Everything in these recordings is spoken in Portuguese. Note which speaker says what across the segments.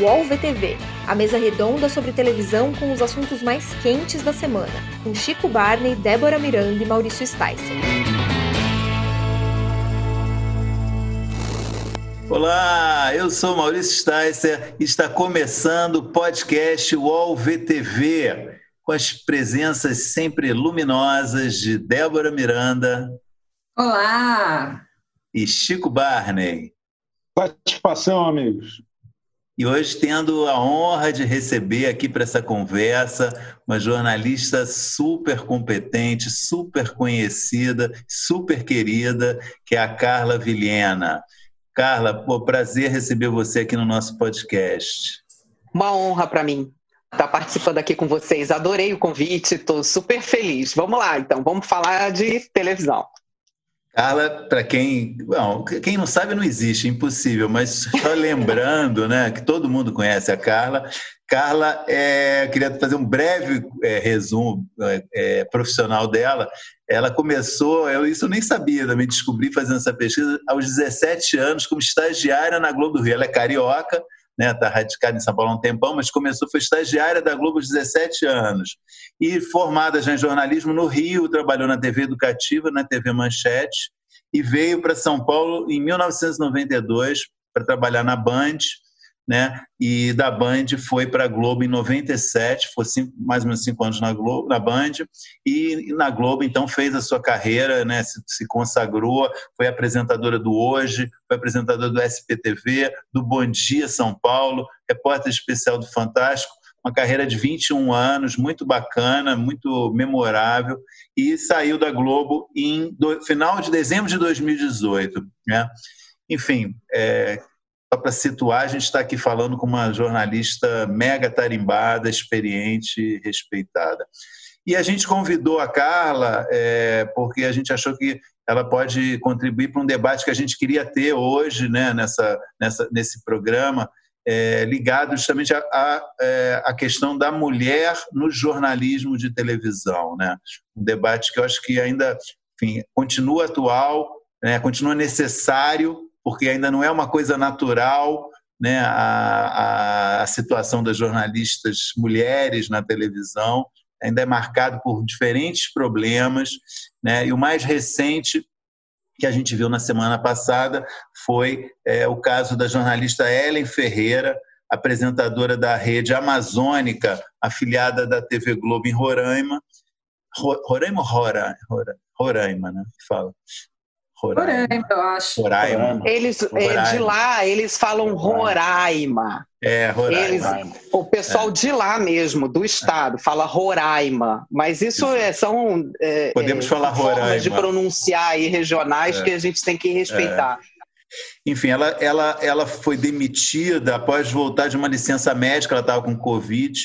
Speaker 1: UOL VTV, a mesa redonda sobre televisão com os assuntos mais quentes da semana, com Chico Barney, Débora Miranda e Maurício Sticer.
Speaker 2: Olá, eu sou Maurício Sticer e está começando o podcast UOL VTV, com as presenças sempre luminosas de Débora Miranda.
Speaker 3: Olá!
Speaker 2: E Chico Barney.
Speaker 4: Satisfação, amigos.
Speaker 2: E hoje tendo a honra de receber aqui para essa conversa uma jornalista super competente, super conhecida, super querida, que é a Carla Vilhena. Carla, pô, prazer receber você aqui no nosso podcast.
Speaker 3: Uma honra para mim estar participando aqui com vocês. Adorei o convite, estou super feliz. Vamos lá, então, vamos falar de televisão.
Speaker 2: Carla, para quem, bom, quem não sabe não existe, é impossível, mas só lembrando, né, que todo mundo conhece a Carla. Carla, é, queria fazer um breve é, resumo é, é, profissional dela. Ela começou, eu isso eu nem sabia, também descobri fazendo essa pesquisa aos 17 anos como estagiária na Globo do Rio. Ela é carioca, né, está radicada em São Paulo há um tempão, mas começou, foi estagiária da Globo aos 17 anos. E formada já em jornalismo no Rio, trabalhou na TV Educativa, na TV Manchete, e veio para São Paulo em 1992 para trabalhar na Band, né? E da Band foi para a Globo em 97, foi cinco, mais ou menos cinco anos na Globo, na Band, e na Globo então fez a sua carreira, né? Se, se consagrou, foi apresentadora do Hoje, foi apresentadora do SPTV, do Bom Dia São Paulo, repórter especial do Fantástico, uma carreira de 21 anos, muito bacana, muito memorável, e saiu da Globo em do, final de dezembro de 2018, né? Enfim, é, só para situar, a gente está aqui falando com uma jornalista mega tarimbada, experiente, respeitada. E a gente convidou a Carla é, porque a gente achou que ela pode contribuir para um debate que a gente queria ter hoje, né, nessa, nessa, nesse programa, é, ligado justamente à é, questão da mulher no jornalismo de televisão. Né? Um debate que eu acho que ainda enfim, continua atual, né, continua necessário porque ainda não é uma coisa natural né, a, a, situação das jornalistas mulheres na televisão, ainda é marcado por diferentes problemas, né, e o mais recente que a gente viu na semana passada foi é, o caso da jornalista Ellen Ferreira, apresentadora da rede amazônica, afiliada da TV Globo em Roraima. Roraima ou Roraima? Roraima, né? Fala.
Speaker 3: Roraima, eu acho. Roraima. Eles, Roraima. de lá, eles falam Roraima.
Speaker 2: É, Roraima.
Speaker 3: Eles, o pessoal é. de lá mesmo, do estado, fala Roraima. Mas isso, isso. É, são
Speaker 2: é, Podemos é, falar Roraima.
Speaker 3: de pronunciar aí regionais é. que a gente tem que respeitar.
Speaker 2: É. Enfim, ela, ela, ela foi demitida após voltar de uma licença médica, ela estava com Covid,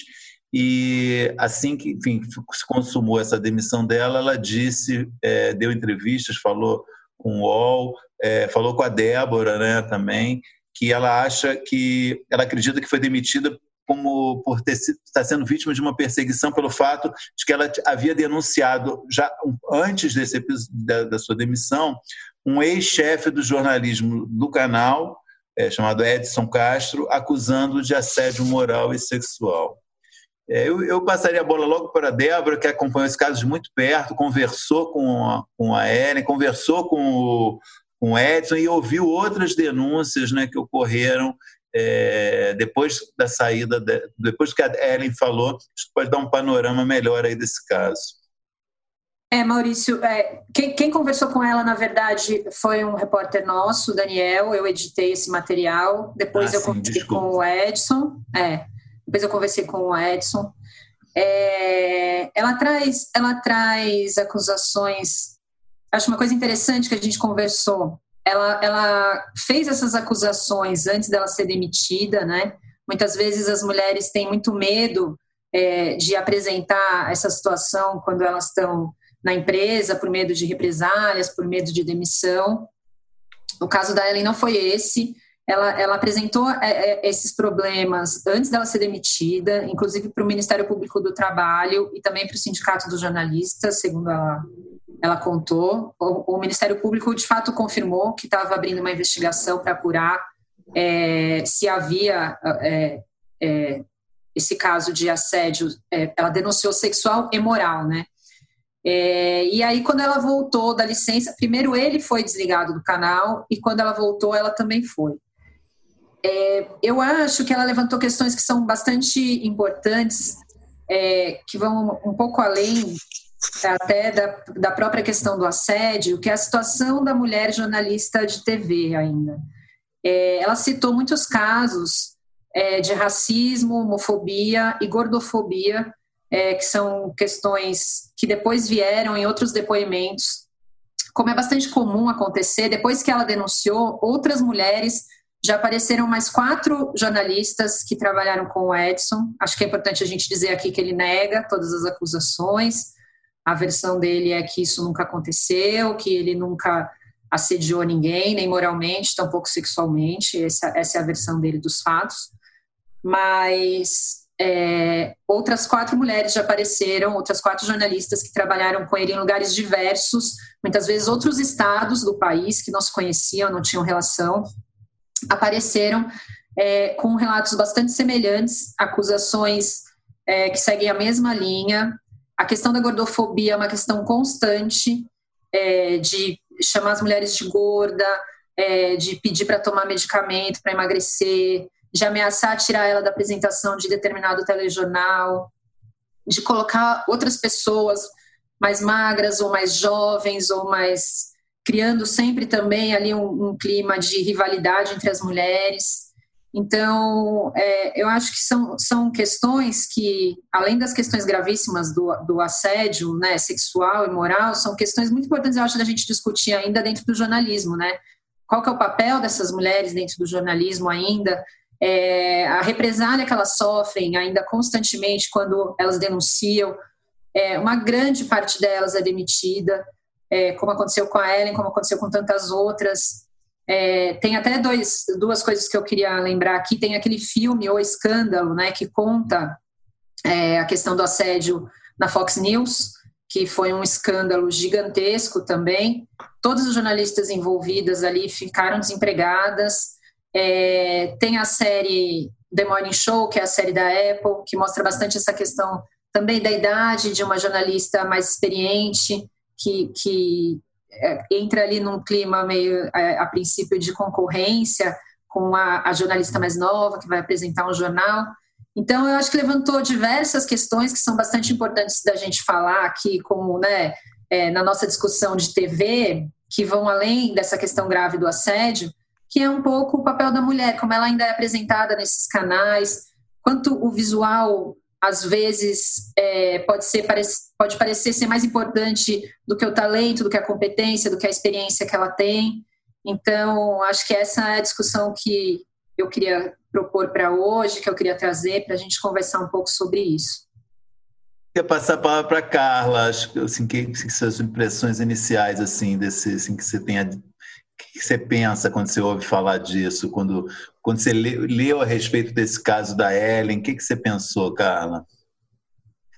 Speaker 2: e assim que enfim, se consumou essa demissão dela, ela disse, é, deu entrevistas, falou com o UOL, é, falou com a Débora né, também, que ela acha que, ela acredita que foi demitida como por ter estar sendo vítima de uma perseguição pelo fato de que ela havia denunciado já antes desse da, da sua demissão um ex-chefe do jornalismo do canal é, chamado Edson Castro acusando de assédio moral e sexual. É, eu, eu, passaria a bola logo para a Débora, que acompanhou esse caso de muito perto, conversou com a, com a Ellen, conversou com o, com o Edson e ouviu outras denúncias né, que ocorreram é, depois da saída, de, depois que a Ellen falou, isso pode dar um panorama melhor aí desse caso.
Speaker 5: É, Maurício, é, quem, quem, conversou com ela, na verdade, foi um repórter nosso, Daniel. Eu editei esse material. Depois ah, eu conversei com o Edson. É, depois eu conversei com o Edson. É, ela traz, ela traz acusações. Acho uma coisa interessante que a gente conversou. Ela, ela fez essas acusações antes dela ser demitida, né? Muitas vezes as mulheres têm muito medo é, de apresentar essa situação quando elas estão na empresa, por medo de represálias, por medo de demissão. O caso da Ellen não foi esse ela, ela apresentou é, é, esses problemas antes dela ser demitida, inclusive para o Ministério Público do Trabalho e também para o Sindicato dos Jornalistas, segundo ela, ela contou. O, o Ministério Público, de fato, confirmou que estava abrindo uma investigação para apurar é, se havia é, é, esse caso de assédio, ela denunciou sexual e moral, né? É, e aí, quando ela voltou da licença, primeiro ele foi desligado do canal e quando ela voltou, ela também foi. É, eu acho que ela levantou questões que são bastante importantes, é, que vão um pouco além até da, da própria questão do assédio, que é a situação da mulher jornalista de TV ainda. É, ela citou muitos casos é, de racismo, homofobia e gordofobia, é, que são questões que depois vieram em outros depoimentos. Como é bastante comum acontecer, depois que ela denunciou, outras mulheres já apareceram mais quatro jornalistas que trabalharam com o Edson. Acho que é importante a gente dizer aqui que ele nega todas as acusações. A versão dele é que isso nunca aconteceu, que ele nunca assediou ninguém, nem moralmente, tampouco sexualmente. Essa, essa é a versão dele dos fatos. Mas é, outras quatro mulheres já apareceram, outras quatro jornalistas que trabalharam com ele em lugares diversos, muitas vezes outros estados do país que não se conheciam, não tinham relação, apareceram é, com relatos bastante semelhantes, acusações é, que seguem a mesma linha. A questão da gordofobia é uma questão constante é, de chamar as mulheres de gorda, é, de pedir para tomar medicamento para emagrecer, de ameaçar tirar ela da apresentação de determinado telejornal, de colocar outras pessoas mais magras ou mais jovens ou mais criando sempre também ali um, um clima de rivalidade entre as mulheres. Então, é, eu acho que são, são questões que, além das questões gravíssimas do, do assédio né, sexual e moral, são questões muito importantes, eu acho, da gente discutir ainda dentro do jornalismo, né? Qual que é o papel dessas mulheres dentro do jornalismo ainda? É, a represália que elas sofrem ainda constantemente quando elas denunciam, é, uma grande parte delas é demitida, é, como aconteceu com a Ellen, como aconteceu com tantas outras. É, tem até dois, duas coisas que eu queria lembrar aqui. Tem aquele filme O Escândalo, né, que conta é, a questão do assédio na Fox News, que foi um escândalo gigantesco também. Todas as jornalistas envolvidas ali ficaram desempregadas. É, tem a série The Morning Show, que é a série da Apple, que mostra bastante essa questão também da idade de uma jornalista mais experiente, que, que é, entra ali num clima meio, a, é, a princípio, de concorrência com a, a, jornalista mais nova, que vai apresentar um jornal. Então, eu acho que levantou diversas questões que são bastante importantes da gente falar aqui, como né, é, na nossa discussão de TV, que vão além dessa questão grave do assédio, que é um pouco o papel da mulher, como ela ainda é apresentada nesses canais, quanto o visual às vezes é, pode ser pode parecer ser mais importante do que o talento, do que a competência, do que a experiência que ela tem. Então, acho que essa é a discussão que eu queria propor para hoje, que eu queria trazer para a gente conversar um pouco sobre isso.
Speaker 2: Quer passar a palavra para Carla, assim, que, que suas impressões iniciais assim desse, assim, que você tenha que você pensa quando você ouve falar disso? Quando, quando você leu a respeito desse caso da Ellen, o que, que você pensou, Carla?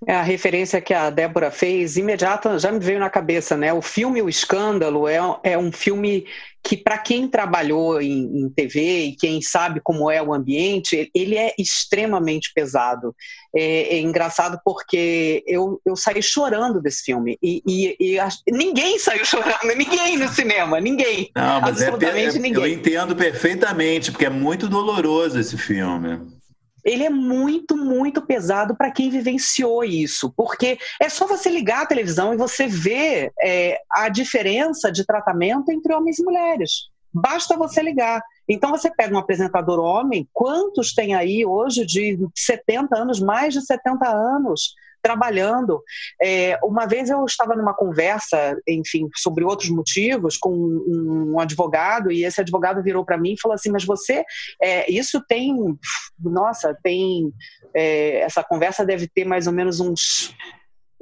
Speaker 3: É, a referência que a Débora fez, imediata, já me veio na cabeça, né? O filme O Escândalo é, é um filme que, para quem trabalhou em, em, TV e quem sabe como é o ambiente, ele é extremamente pesado. É, é engraçado porque eu, eu saí chorando desse filme e, e, e, ninguém saiu chorando, ninguém no cinema, ninguém.
Speaker 2: Não, mas é absolutamente é, ninguém. Eu entendo perfeitamente, porque é muito doloroso esse filme
Speaker 3: ele é muito, muito pesado para quem vivenciou isso, porque é só você ligar a televisão e você ver é, a diferença de tratamento entre homens e mulheres. Basta você ligar. Então você pega um apresentador homem, quantos tem aí hoje de 70 anos, mais de 70 anos, trabalhando. É, uma vez eu estava numa conversa, enfim, sobre outros motivos com um, um advogado e esse advogado virou para mim e falou assim: mas você, é, isso tem, nossa, tem é, essa conversa deve ter mais ou menos uns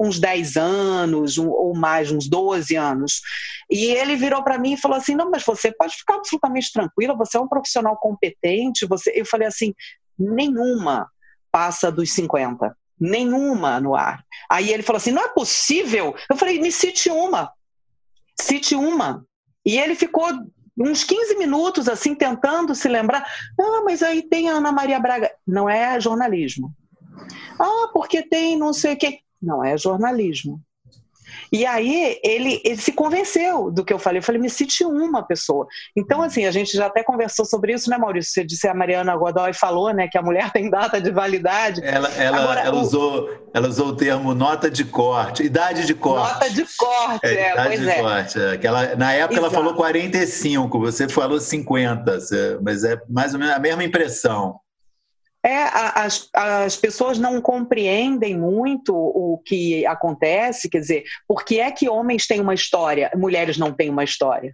Speaker 3: uns 10 anos um, ou mais, uns 12 anos. E ele virou para mim e falou assim: "Não, mas você pode ficar absolutamente tranquila, você é um profissional competente". Você, eu falei assim: "Nenhuma passa dos 50 nenhuma no ar. Aí ele falou assim: não é possível. Eu falei: me cite uma. Cite uma. E ele ficou uns 15 minutos assim tentando se lembrar. Ah, mas aí tem a Ana Maria Braga. Não é jornalismo. Ah, porque tem não sei o quê. Não é jornalismo. E aí ele, ele se convenceu do que eu falei. Eu falei, me cite uma pessoa. Então, assim, a gente já até conversou sobre isso, né, Maurício? Você disse a Mariana Godoy falou, né, que a mulher tem data de validade.
Speaker 2: Ela, ela, Agora, ela, o... usou, ela usou o termo nota de corte, idade de corte.
Speaker 3: Nota de corte, é, é idade pois de é. Corte,
Speaker 2: é. Ela, na época Exato. ela falou 45, você falou 50, mas é mais ou menos a mesma impressão.
Speaker 3: É, as, as pessoas não compreendem muito o que acontece, quer dizer, por que é que homens têm uma história, mulheres não têm uma história?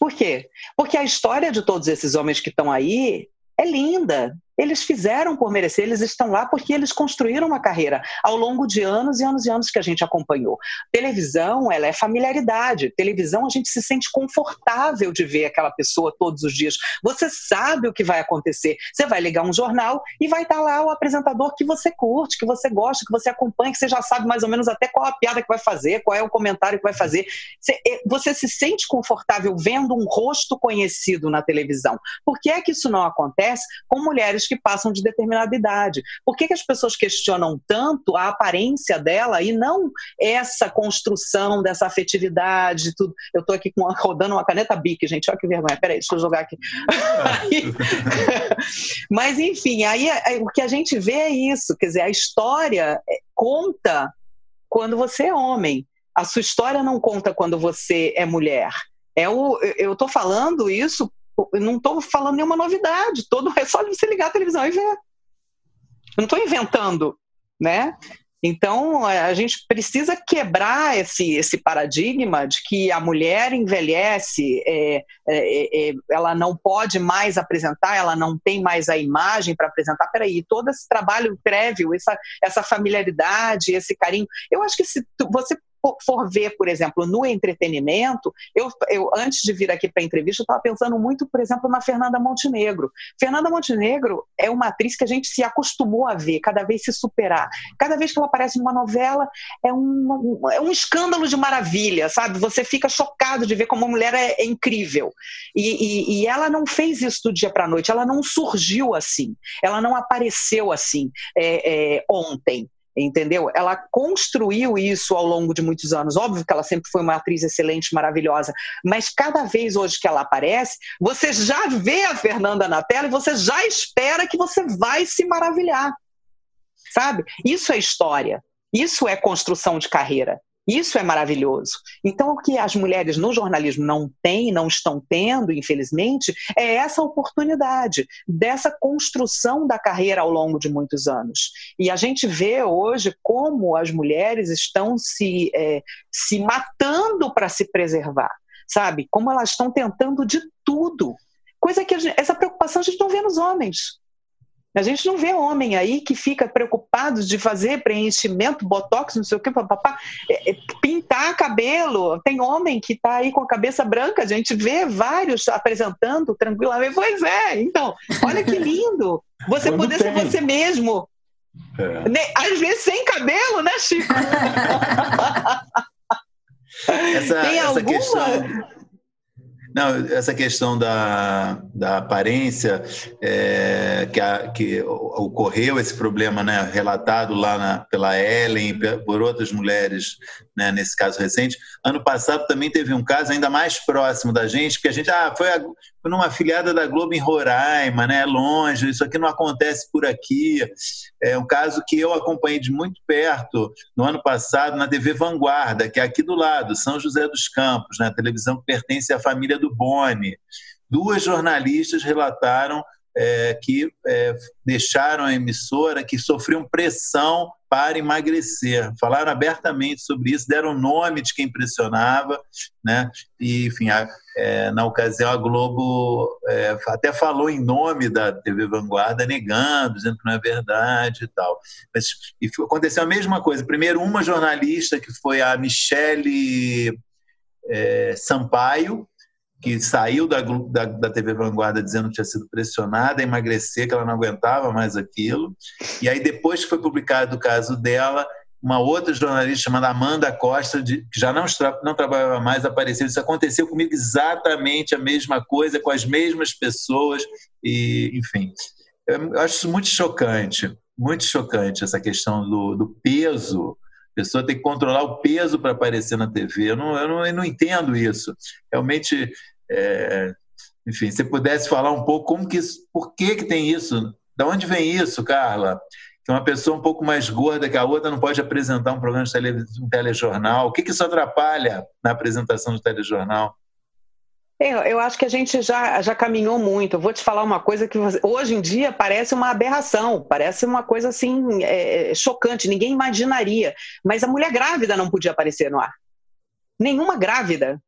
Speaker 3: Por quê? Porque a história de todos esses homens que estão aí é linda, eles fizeram por merecer, eles estão lá porque eles construíram uma carreira ao longo de anos e anos e anos que a gente acompanhou. Televisão, ela é familiaridade. Televisão, a gente se sente confortável de ver aquela pessoa todos os dias. Você sabe o que vai acontecer. Você vai ligar um jornal e vai estar lá o apresentador que você curte, que você gosta, que você acompanha, que você já sabe mais ou menos até qual a piada que vai fazer, qual é o comentário que vai fazer. Você, eh, se sente confortável vendo um rosto conhecido na televisão. Por que é que isso não acontece com mulheres mulheres que passam de determinada idade. Por que, que as pessoas questionam tanto a aparência dela e não essa construção dessa afetividade, tudo? Eu estou aqui com, rodando uma caneta Bic, gente, olha que vergonha. Peraí, deixa eu jogar aqui. Mas, enfim, aí, aí o que a gente vê é isso, quer dizer, a história é, conta quando você é homem. A sua história não conta quando você é mulher. É o, eu estou falando isso eu não estou falando nenhuma novidade. Todo, é só você ligar a televisão e ver. Eu não estou inventando, né? Então, a gente precisa quebrar esse, esse paradigma de que a mulher envelhece, é, é, é, é ela não pode mais apresentar, ela não tem mais a imagem para apresentar. Peraí, todo esse trabalho prévio, essa, essa familiaridade, esse carinho. Eu acho que se você for ver, por exemplo, no entretenimento, eu, eu antes de vir aqui para a entrevista, eu estava pensando muito, por exemplo, na Fernanda Montenegro. Fernanda Montenegro é uma atriz que a gente se acostumou a ver, cada vez se superar. Cada vez que ela aparece numa novela, é um, é um escândalo de maravilha, sabe? Você fica chocado de ver como a mulher é, é incrível. E, e, e, ela não fez isso do dia para a noite, ela não surgiu assim, ela não apareceu assim é, é, ontem entendeu? Ela construiu isso ao longo de muitos anos. Óbvio que ela sempre foi uma atriz excelente, maravilhosa, mas cada vez hoje que ela aparece, você já vê a Fernanda na tela e você já espera que você vai se maravilhar. Sabe? Isso é história. Isso é construção de carreira. Isso é maravilhoso. Então, o que as mulheres no jornalismo não têm, não estão tendo, infelizmente, é essa oportunidade dessa construção da carreira ao longo de muitos anos. E a gente vê hoje como as mulheres estão se, é, se matando para se preservar, sabe? Como elas estão tentando de tudo. Coisa que gente, essa preocupação a gente não vê nos homens. A gente não vê homem aí que fica preocupado de fazer preenchimento, botox, não sei o que, papapá, é, é, pintar cabelo. Tem homem que está aí com a cabeça branca, a gente vê vários apresentando tranquilamente. Pois é, então, olha que lindo. Você Quando poder tem. ser você mesmo. É. Às vezes sem cabelo, né, Chico?
Speaker 2: essa, tem essa alguma... questão não, essa questão da, da aparência, é, que, a, que ocorreu esse problema né, relatado lá na, pela Ellen, por outras mulheres, né, nesse caso recente. Ano passado também teve um caso ainda mais próximo da gente, que a gente ah, foi, numa afiliada da Globo em Roraima, né, longe, isso aqui não acontece por aqui. É um caso que eu acompanhei de muito perto no ano passado na TV Vanguarda, que é aqui do lado, São José dos Campos, né, a televisão que pertence à família do Boni. Duas jornalistas relataram é, que é, deixaram a emissora, que sofriam pressão para emagrecer. Falaram abertamente sobre isso, deram o nome de quem pressionava, né? E, enfim, a, é, na ocasião a Globo é, até falou em nome da TV Vanguarda, negando, dizendo que não é verdade e tal. Mas e aconteceu a mesma coisa. Primeiro, uma jornalista, que foi a Michele é, Sampaio, que saiu da, da, da, TV Vanguarda dizendo que tinha sido pressionada a emagrecer, que ela não aguentava mais aquilo. E aí, depois que foi publicado o caso dela, uma outra jornalista chamada Amanda Costa, de, que já não, não trabalhava mais, apareceu. Isso aconteceu comigo exatamente a mesma coisa, com as mesmas pessoas, e enfim. Eu acho muito chocante, muito chocante essa questão do, do peso. A pessoa tem que controlar o peso para aparecer na TV. Eu não, eu não, eu não entendo isso. Realmente, é, enfim, se pudesse falar um pouco como que isso, por que, que tem isso? De onde vem isso, Carla? que uma pessoa um pouco mais gorda que a outra não pode apresentar um programa de um telejornal? O que, que isso atrapalha na apresentação do telejornal?
Speaker 3: Eu, acho que a gente já, já caminhou muito. Eu vou te falar uma coisa que hoje em dia parece uma aberração, parece uma coisa assim é, chocante, ninguém imaginaria. Mas a mulher grávida não podia aparecer no ar. Nenhuma grávida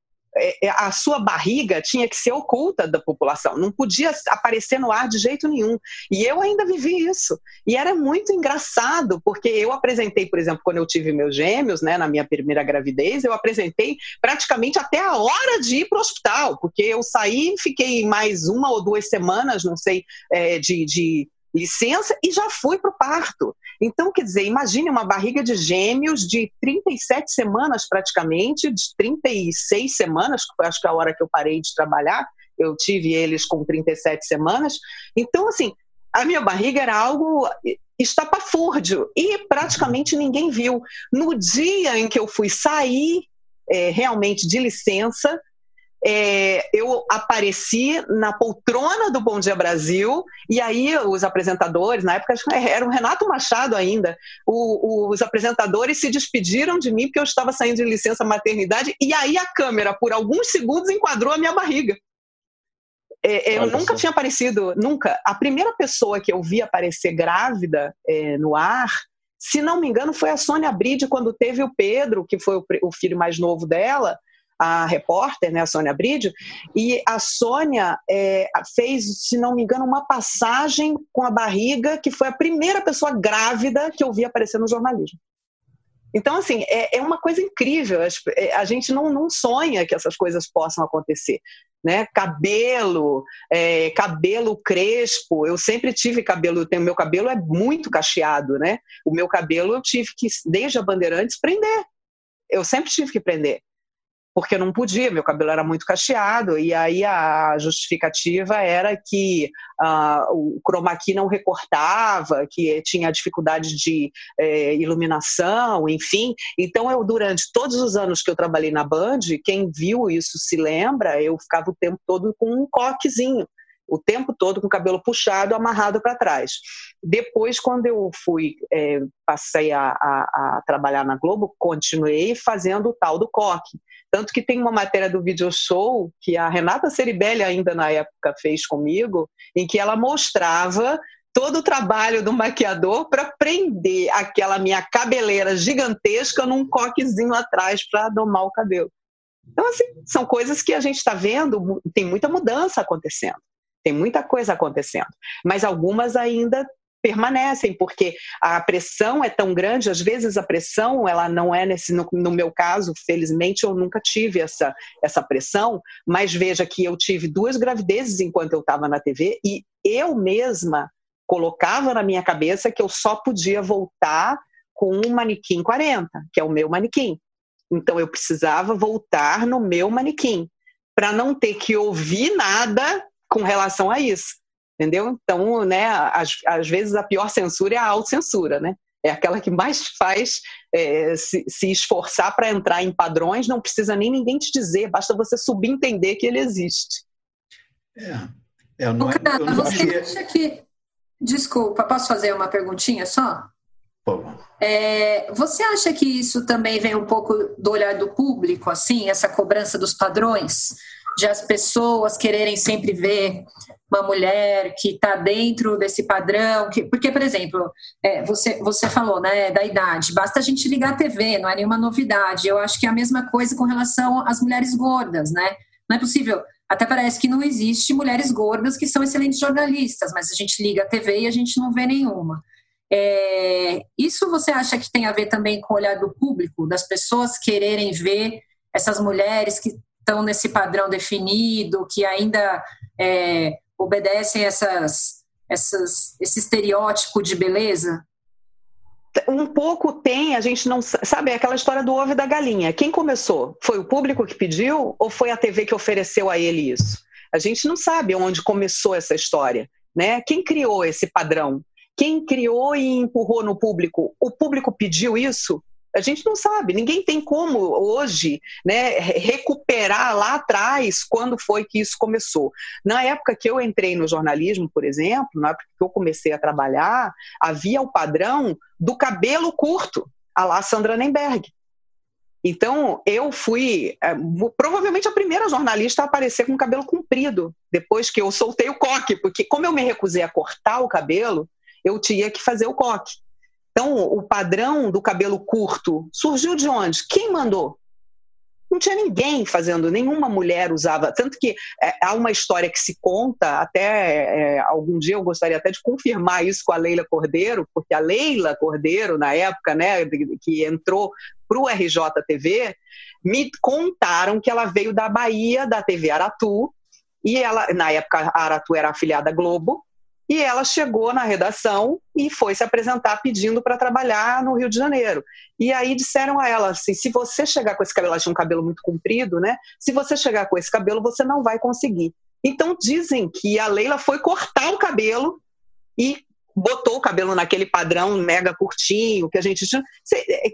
Speaker 3: a sua barriga tinha que ser oculta da população, não podia aparecer no ar de jeito nenhum. E eu ainda vivi isso. E era muito engraçado, porque eu apresentei, por exemplo, quando eu tive meus gêmeos, né, na minha primeira gravidez, eu apresentei praticamente até a hora de ir para o hospital, porque eu saí, fiquei mais uma ou duas semanas, não sei, é, de, de licença e já fui para o parto. Então, quer dizer, imagine uma barriga de gêmeos de 37 semanas praticamente, de 36 semanas, foi acho que a hora que eu parei de trabalhar, eu tive eles com 37 semanas. Então, assim, a minha barriga era algo estapafúrdio e praticamente ninguém viu. No dia em que eu fui sair é, realmente de licença, é, eu apareci na poltrona do Bom Dia Brasil, e aí os apresentadores, na época era o Renato Machado ainda, o, os apresentadores se despediram de mim porque eu estava saindo de licença maternidade, e aí a câmera, por alguns segundos, enquadrou a minha barriga. É, é eu nunca tinha aparecido, nunca. A primeira pessoa que eu vi aparecer grávida é, no ar, se não me engano, foi a Sônia Bride, quando teve o Pedro, que foi o, o filho mais novo dela, a repórter, né, a Sônia Bridio, e a Sônia é, fez, se não me engano, uma passagem com a barriga, que foi a primeira pessoa grávida que eu vi aparecer no jornalismo. Então, assim, é, é uma coisa incrível. É, a gente não, não sonha que essas coisas possam acontecer. Né? Cabelo, é, cabelo crespo. Eu sempre tive cabelo, tenho, meu cabelo é muito cacheado, né? O meu cabelo eu tive que, desde a Bandeirantes, prender. Eu sempre tive que prender porque não podia, meu cabelo era muito cacheado, e aí a justificativa era que uh, o chroma key não recortava, que tinha dificuldade de eh, iluminação, enfim. Então, eu, durante todos os anos que eu trabalhei na Band, quem viu isso se lembra, eu ficava o tempo todo com um coquezinho o tempo todo com o cabelo puxado, amarrado para trás. Depois, quando eu fui, é, passei a, a, a, trabalhar na Globo, continuei fazendo o tal do coque. Tanto que tem uma matéria do video show que a Renata Ceribelli ainda na época fez comigo, em que ela mostrava todo o trabalho do maquiador para prender aquela minha cabeleira gigantesca num coquezinho atrás para domar o cabelo. Então, assim, são coisas que a gente está vendo, tem muita mudança acontecendo, tem muita coisa acontecendo, mas algumas ainda permanecem, porque a pressão é tão grande, às vezes a pressão, ela não é nesse, no, no, meu caso, felizmente eu nunca tive essa, essa pressão, mas veja que eu tive duas gravidezes enquanto eu estava na TV e eu mesma colocava na minha cabeça que eu só podia voltar com um manequim 40, que é o meu manequim. Então eu precisava voltar no meu manequim, para não ter que ouvir nada com relação a isso entendeu? Então, né, às, às vezes a pior censura é a autocensura, né? É aquela que mais faz é, se, se, esforçar para entrar em padrões, não precisa nem ninguém te dizer, basta você subentender que ele existe.
Speaker 5: É, é não, Cara, eu não você achei... acha que. Desculpa, posso fazer uma perguntinha só? É, você acha que isso também vem um pouco do olhar do público, assim, essa cobrança dos padrões? De as pessoas quererem sempre ver uma mulher que está dentro desse padrão, que, porque, por exemplo, é, você, você falou né, da idade, basta a gente ligar a TV, não é nenhuma novidade. Eu acho que é a mesma coisa com relação às mulheres gordas, né? Não é possível, até parece que não existe mulheres gordas que são excelentes jornalistas, mas a gente liga a TV e a gente não vê nenhuma. É, isso você acha que tem a ver também com o olhar do público, das pessoas quererem ver essas mulheres que estão nesse padrão definido, que ainda é, obedecem essas, essas, esse estereótipo de beleza?
Speaker 3: um pouco tem, a gente não sabe, é aquela história do ovo e da galinha. Quem começou? Foi o público que pediu ou foi a TV que ofereceu a ele isso? A gente não sabe onde começou essa história, né? Quem criou esse padrão? Quem criou e empurrou no público? O público pediu isso? A gente não sabe, ninguém tem como hoje né, recuperar lá atrás quando foi que isso começou. Na época que eu entrei no jornalismo, por exemplo, na época que eu comecei a trabalhar, havia o padrão do cabelo curto, a lá Sandra Nemberg. Então, eu fui é, provavelmente a primeira jornalista a aparecer com cabelo comprido, depois que eu soltei o coque, porque como eu me recusei a cortar o cabelo, eu tinha que fazer o coque. Então, o padrão do cabelo curto surgiu de onde? Quem mandou? Não tinha ninguém fazendo, nenhuma mulher usava. Tanto que é, há uma história que se conta, até é, algum dia eu gostaria até de confirmar isso com a Leila Cordeiro, porque a Leila Cordeiro, na época, né, que entrou para o RJTV, me contaram que ela veio da Bahia, da TV Aratu, e ela, na época, a Aratu era afiliada à Globo, e ela chegou na redação e foi se apresentar pedindo para trabalhar no Rio de Janeiro. E aí disseram a ela assim: se você chegar com esse cabelo, ela tinha um cabelo muito comprido, né? Se você chegar com esse cabelo, você não vai conseguir. Então dizem que a Leila foi cortar o cabelo e botou o cabelo naquele padrão mega curtinho que a gente tinha.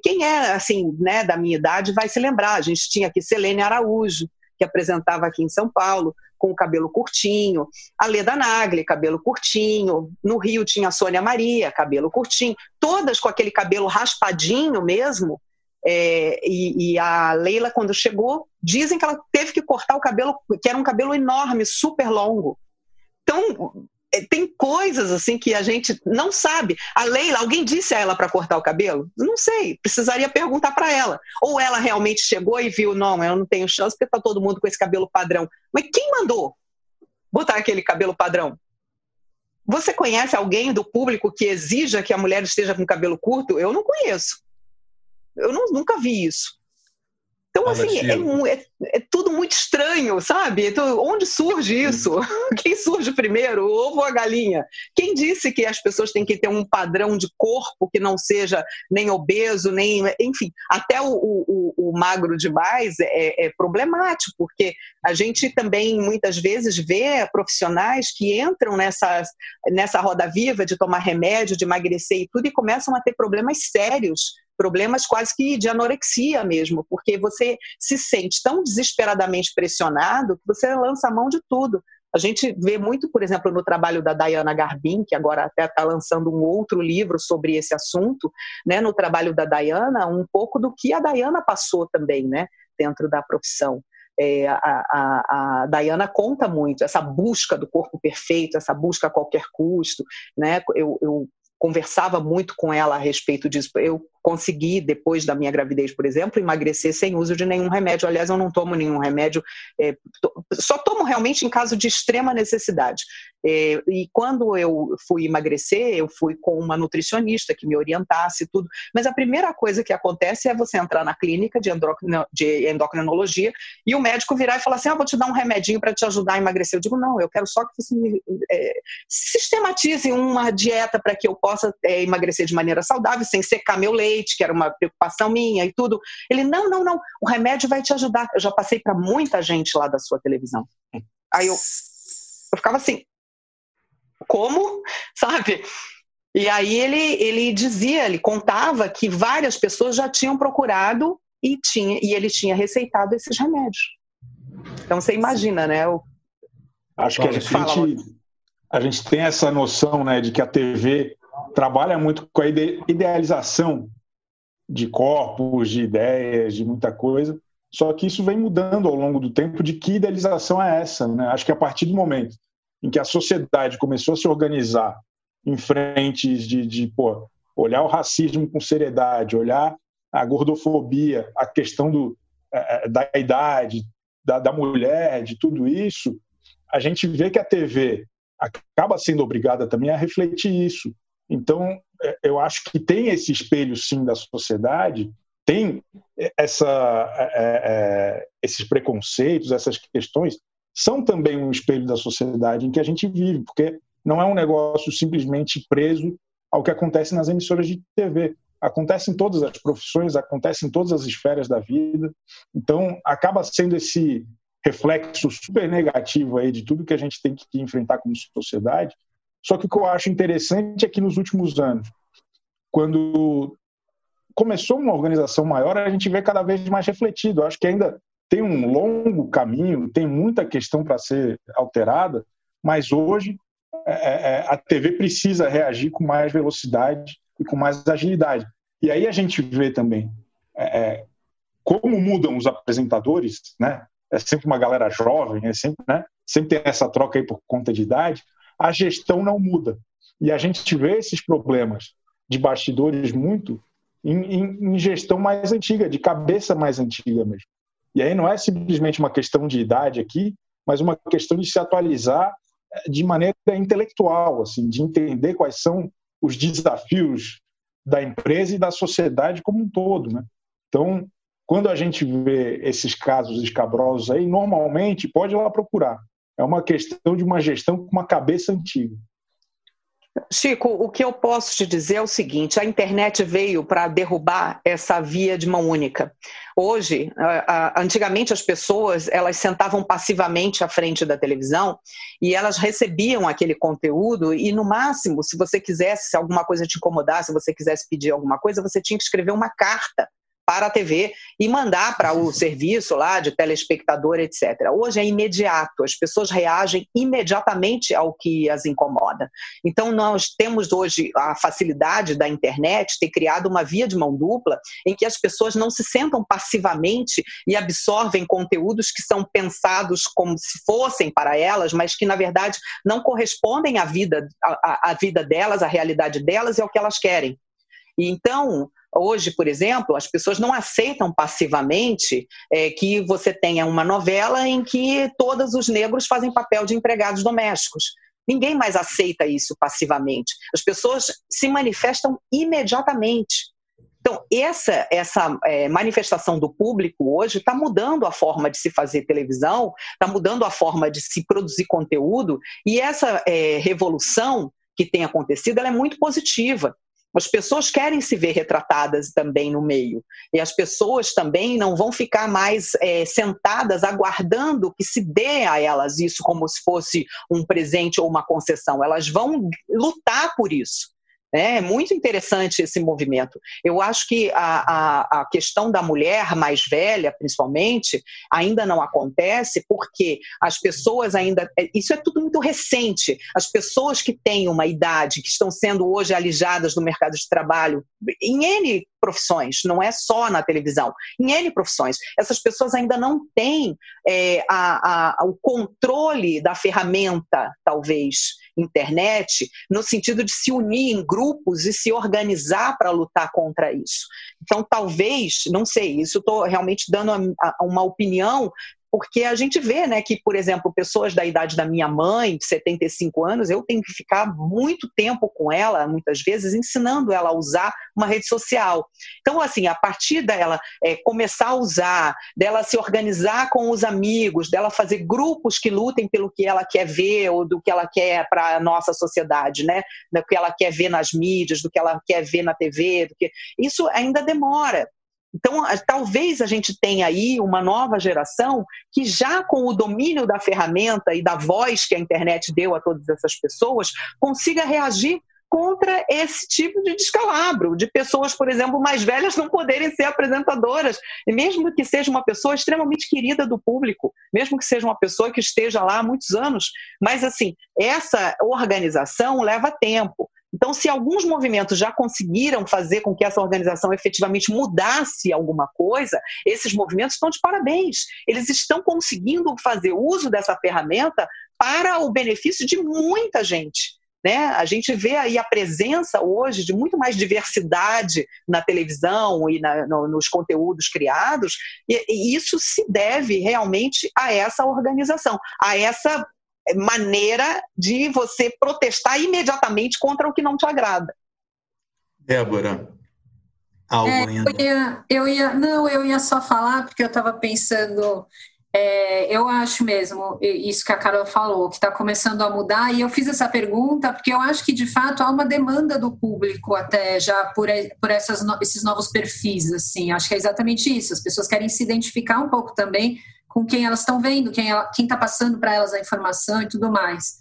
Speaker 3: Quem é assim, né, da minha idade vai se lembrar. A gente tinha aqui Selene Araújo, que apresentava aqui em São Paulo com o cabelo curtinho, a Leda Nagli, cabelo curtinho, no Rio tinha a Sônia Maria, cabelo curtinho, todas com aquele cabelo raspadinho mesmo, é, e, e, a Leila, quando chegou, dizem que ela teve que cortar o cabelo, que era um cabelo enorme, super longo. Então, tem coisas assim que a gente não sabe. A Leila, alguém disse a ela para cortar o cabelo? Não sei, precisaria perguntar para ela. Ou ela realmente chegou e viu, não, eu não tenho chance porque está todo mundo com esse cabelo padrão. Mas quem mandou botar aquele cabelo padrão? Você conhece alguém do público que exija que a mulher esteja com cabelo curto? Eu não conheço. Eu não, nunca vi isso. Então, assim, é, é, é, tudo muito estranho, sabe? Então, onde surge isso? Quem surge primeiro, o ovo ou a galinha? Quem disse que as pessoas têm que ter um padrão de corpo que não seja nem obeso, nem. Enfim, até o, o, o magro demais é, é problemático, porque a gente também muitas vezes vê profissionais que entram nessa, nessa roda viva de tomar remédio, de emagrecer e tudo, e começam a ter problemas sérios problemas quase que de anorexia mesmo, porque você se sente tão desesperadamente pressionado que você lança a mão de tudo. A gente vê muito, por exemplo, no trabalho da Diana Garbin, que agora até está lançando um outro livro sobre esse assunto, né, no trabalho da Diana, um pouco do que a Diana passou também, né, dentro da profissão. É, a, a, a Diana conta muito essa busca do corpo perfeito, essa busca a qualquer custo, né? Eu, eu conversava muito com ela a respeito disso. Eu consegui, depois da minha gravidez, por exemplo, emagrecer sem uso de nenhum remédio. Aliás, eu não tomo nenhum remédio, é, só tomo realmente em caso de extrema necessidade. É, e quando eu fui emagrecer, eu fui com uma nutricionista que me orientasse tudo. Mas a primeira coisa que acontece é você entrar na clínica de, endocrino, de endocrinologia e o médico virar e falar assim: ah, vou te dar um remedinho para te ajudar a emagrecer. Eu digo: não, eu quero só que você me, é, sistematize uma dieta para que eu possa é, emagrecer de maneira saudável, sem secar meu leite leite, que era uma preocupação minha e tudo. Ele, não, não, não, o remédio vai te ajudar. Eu já passei para muita gente lá da sua televisão. Aí eu, eu ficava assim, como? Sabe? E aí ele, ele dizia, ele contava que várias pessoas já tinham procurado e, tinha, e ele tinha receitado esses remédios. Então você imagina, né? O...
Speaker 4: Acho que a gente, a gente tem essa noção né, de que a TV trabalha muito com a idealização de corpos, de ideias, de muita coisa. Só que isso vem mudando ao longo do tempo de que idealização é essa. Né? Acho que a partir do momento em que a sociedade começou a se organizar em frentes de, de pô, olhar o racismo com seriedade, olhar a gordofobia, a questão do, é, é, da idade, da, da mulher, de tudo isso, a gente vê que a TV acaba sendo obrigada também a refletir isso. Então, eu acho que tem esse espelho, sim, da sociedade, tem essa, é, é, esses preconceitos, essas questões, são também um espelho da sociedade em que a gente vive, porque não é um negócio simplesmente preso ao que acontece nas emissoras de TV. acontece em todas as profissões, acontece em todas as esferas da vida. Então, acaba sendo esse reflexo super negativo aí de tudo que a gente tem que enfrentar como sociedade. Só que o que eu acho interessante é que nos últimos anos, quando começou uma organização maior, a gente vê cada vez mais refletido. Eu acho que ainda tem um longo caminho, tem muita questão para ser alterada, mas hoje é, é, é, a TV precisa reagir com mais velocidade e com mais agilidade. E aí a gente vê também é, como mudam os apresentadores, né? É sempre uma galera jovem, é sempre, né? Sempre tem essa troca aí por conta de idade. A gestão não muda e a gente vê esses problemas de bastidores muito em, em, em gestão mais antiga, de cabeça mais antiga mesmo. E aí não é simplesmente uma questão de idade aqui, mas uma questão de se atualizar eh, de maneira intelectual, assim, de entender quais são os desafios da empresa e da sociedade como um todo, né? Então, quando a gente vê esses casos escabrosos aí, normalmente pode ir lá procurar. É uma questão de uma gestão com uma cabeça antiga.
Speaker 3: Chico, o que eu posso te dizer é o seguinte: a internet veio para derrubar essa via de mão única. Hoje, antigamente as pessoas elas sentavam passivamente à frente da televisão e elas recebiam aquele conteúdo e no máximo, se você quisesse, se alguma coisa te incomodasse, se você quisesse pedir alguma coisa, você tinha que escrever uma carta para a TV e mandar para o serviço lá de telespectador, etc. Hoje é imediato, as pessoas reagem imediatamente ao que as incomoda. Então, nós temos hoje a facilidade da internet ter criado uma via de mão dupla em que as pessoas não se sentam passivamente e absorvem conteúdos que são pensados como se fossem para elas, mas que, na verdade, não correspondem à vida, à, à vida delas, à realidade delas e ao que elas querem. E então, Hoje, por exemplo, as pessoas não aceitam passivamente é, que você tenha uma novela em que todos os negros fazem papel de empregados domésticos. Ninguém mais aceita isso passivamente. As pessoas se manifestam imediatamente. Então, essa, essa é, manifestação do público hoje está mudando a forma de se fazer televisão, está mudando a forma de se produzir conteúdo, e essa é, revolução que tem acontecido é muito positiva. As pessoas querem se ver retratadas também no meio. E as pessoas também não vão ficar mais é, sentadas aguardando que se dê a elas isso como se fosse um presente ou uma concessão. Elas vão lutar por isso. É, é muito interessante esse movimento. Eu acho que a, a, a, questão da mulher mais velha, principalmente, ainda não acontece porque as pessoas ainda. É, isso é tudo muito recente. As pessoas que têm uma idade, que estão sendo hoje alijadas do mercado de trabalho, em N profissões, não é só na televisão, em N profissões, essas pessoas ainda não têm é, a, o controle da ferramenta, talvez internet, no sentido de se unir em grupos e se organizar para lutar contra isso. Então, talvez, não sei, isso estou realmente dando uma opinião porque a gente vê, né, que, por exemplo, pessoas da idade da minha mãe, de 75 anos, eu tenho que ficar muito tempo com ela, muitas vezes, ensinando ela a usar uma rede social. Então, assim, a partir dela é, começar a usar, dela se organizar com os amigos, dela fazer grupos que lutem pelo que ela quer ver ou do que ela quer para a nossa sociedade, né, do que ela quer ver nas mídias, do que ela quer ver na TV, do que... isso ainda demora. Então, talvez a gente tenha aí uma nova geração que, já com o domínio da ferramenta e da voz que a internet deu a todas essas pessoas, consiga reagir contra esse tipo de descalabro, de pessoas, por exemplo, mais velhas não poderem ser apresentadoras, e mesmo que seja uma pessoa extremamente querida do público, mesmo que seja uma pessoa que esteja lá há muitos anos, mas assim, essa organização leva tempo. Então, se alguns movimentos já conseguiram fazer com que essa organização efetivamente mudasse alguma coisa, esses movimentos estão de parabéns. Eles estão conseguindo fazer uso dessa ferramenta para o benefício de muita gente. Né? A gente vê aí a presença hoje de muito mais diversidade na televisão e na, no, nos conteúdos criados, e, e isso se deve realmente a essa organização, a essa maneira de você protestar imediatamente contra o que não te agrada.
Speaker 2: Débora, algo
Speaker 5: é, ainda? Eu ia, eu ia, não, eu ia só falar porque eu estava pensando É, eu acho mesmo isso que a Carol falou, que está começando a mudar, e eu fiz essa pergunta porque eu acho que de fato há uma demanda do público até já por, por essas, esses novos perfis, assim, acho que é exatamente isso, as pessoas querem se identificar um pouco também com quem elas estão vendo, quem está passando para elas a informação e tudo mais.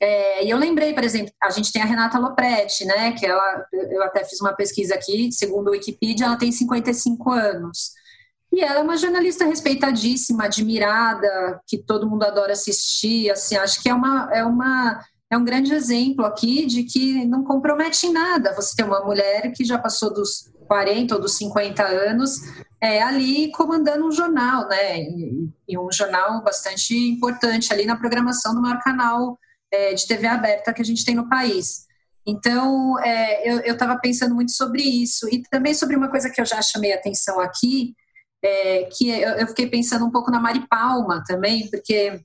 Speaker 5: É, e eu lembrei, por exemplo, a gente tem a Renata Lopretti, né, que ela, eu até fiz uma pesquisa aqui, segundo o Wikipedia, ela tem 55 anos. E ela é uma jornalista respeitadíssima, admirada, que todo mundo adora assistir. Assim, acho que é uma, é uma é um grande exemplo aqui de que não compromete em nada. Você tem uma mulher que já passou dos 40 ou dos 50 anos é, ali comandando um jornal, né? E, e um jornal bastante importante ali na programação do maior canal é, de TV aberta que a gente tem no país. Então, é, eu estava pensando muito sobre isso e também sobre uma coisa que eu já chamei atenção aqui, é, que eu, eu, fiquei pensando um pouco na Mari Palma também, porque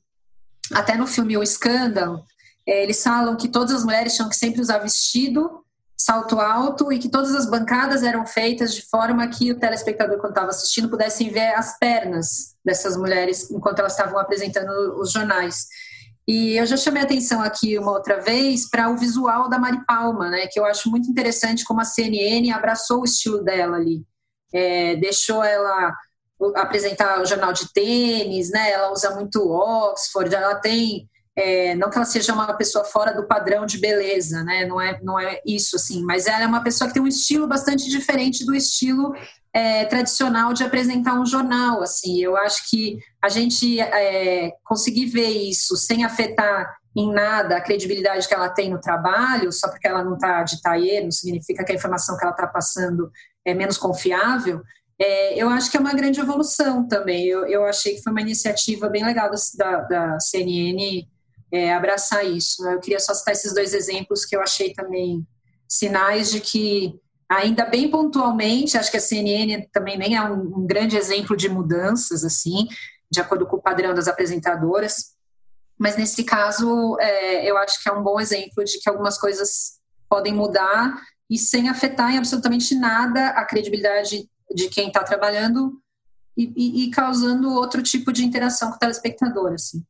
Speaker 5: até no filme O Escândalo, é, eles falam que todas as mulheres tinham que sempre usar vestido, salto alto e que todas as bancadas eram feitas de forma que o telespectador, quando estava assistindo, pudesse ver as pernas dessas mulheres enquanto elas estavam apresentando os jornais. E eu já chamei atenção aqui uma outra vez para o visual da Mari Palma, né, que eu acho muito interessante como a CNN abraçou o estilo dela ali é, deixou ela apresentar o jornal de tênis, né? Ela usa muito Oxford, ela tem é, não que ela seja uma pessoa fora do padrão de beleza, né? Não é, não é isso assim, mas ela é uma pessoa que tem um estilo bastante diferente do estilo é, tradicional de apresentar um jornal. Assim, eu acho que a gente é, conseguir ver isso sem afetar em nada a credibilidade que ela tem no trabalho, só porque ela não está de taie, não significa que a informação que ela está passando é menos confiável, é, eu acho que é uma grande evolução também. Eu, eu achei que foi uma iniciativa bem legal da, da CNN é, abraçar isso. Eu queria só citar esses dois exemplos que eu achei também sinais de que, ainda bem pontualmente, acho que a CNN também nem é um, um grande exemplo de mudanças, assim, de acordo com o padrão das apresentadoras, mas nesse caso, é, eu acho que é um bom exemplo de que algumas coisas podem mudar e sem afetar em absolutamente nada a credibilidade de quem está trabalhando e, e, e, causando outro tipo de interação com o telespectador, assim.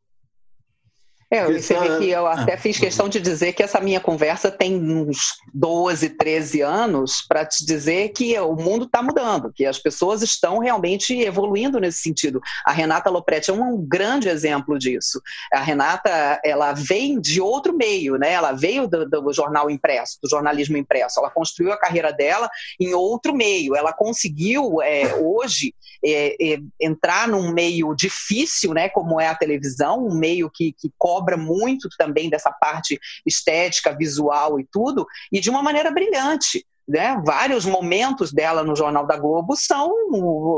Speaker 3: É, você vê que eu até fiz questão de dizer que essa minha conversa tem uns 12, 13 anos para te dizer que o mundo está mudando, que as pessoas estão realmente evoluindo nesse sentido. A Renata Lopretti é um grande exemplo disso. A Renata, ela vem de outro meio, né? Ela veio do, do jornal impresso, do jornalismo impresso. Ela construiu a carreira dela em outro meio. Ela conseguiu, é, hoje, é, é, entrar num meio difícil, né? Como é a televisão, um meio que, que cobre cobra muito também dessa parte estética, visual e tudo, e de uma maneira brilhante. Né? Vários momentos dela no Jornal da Globo são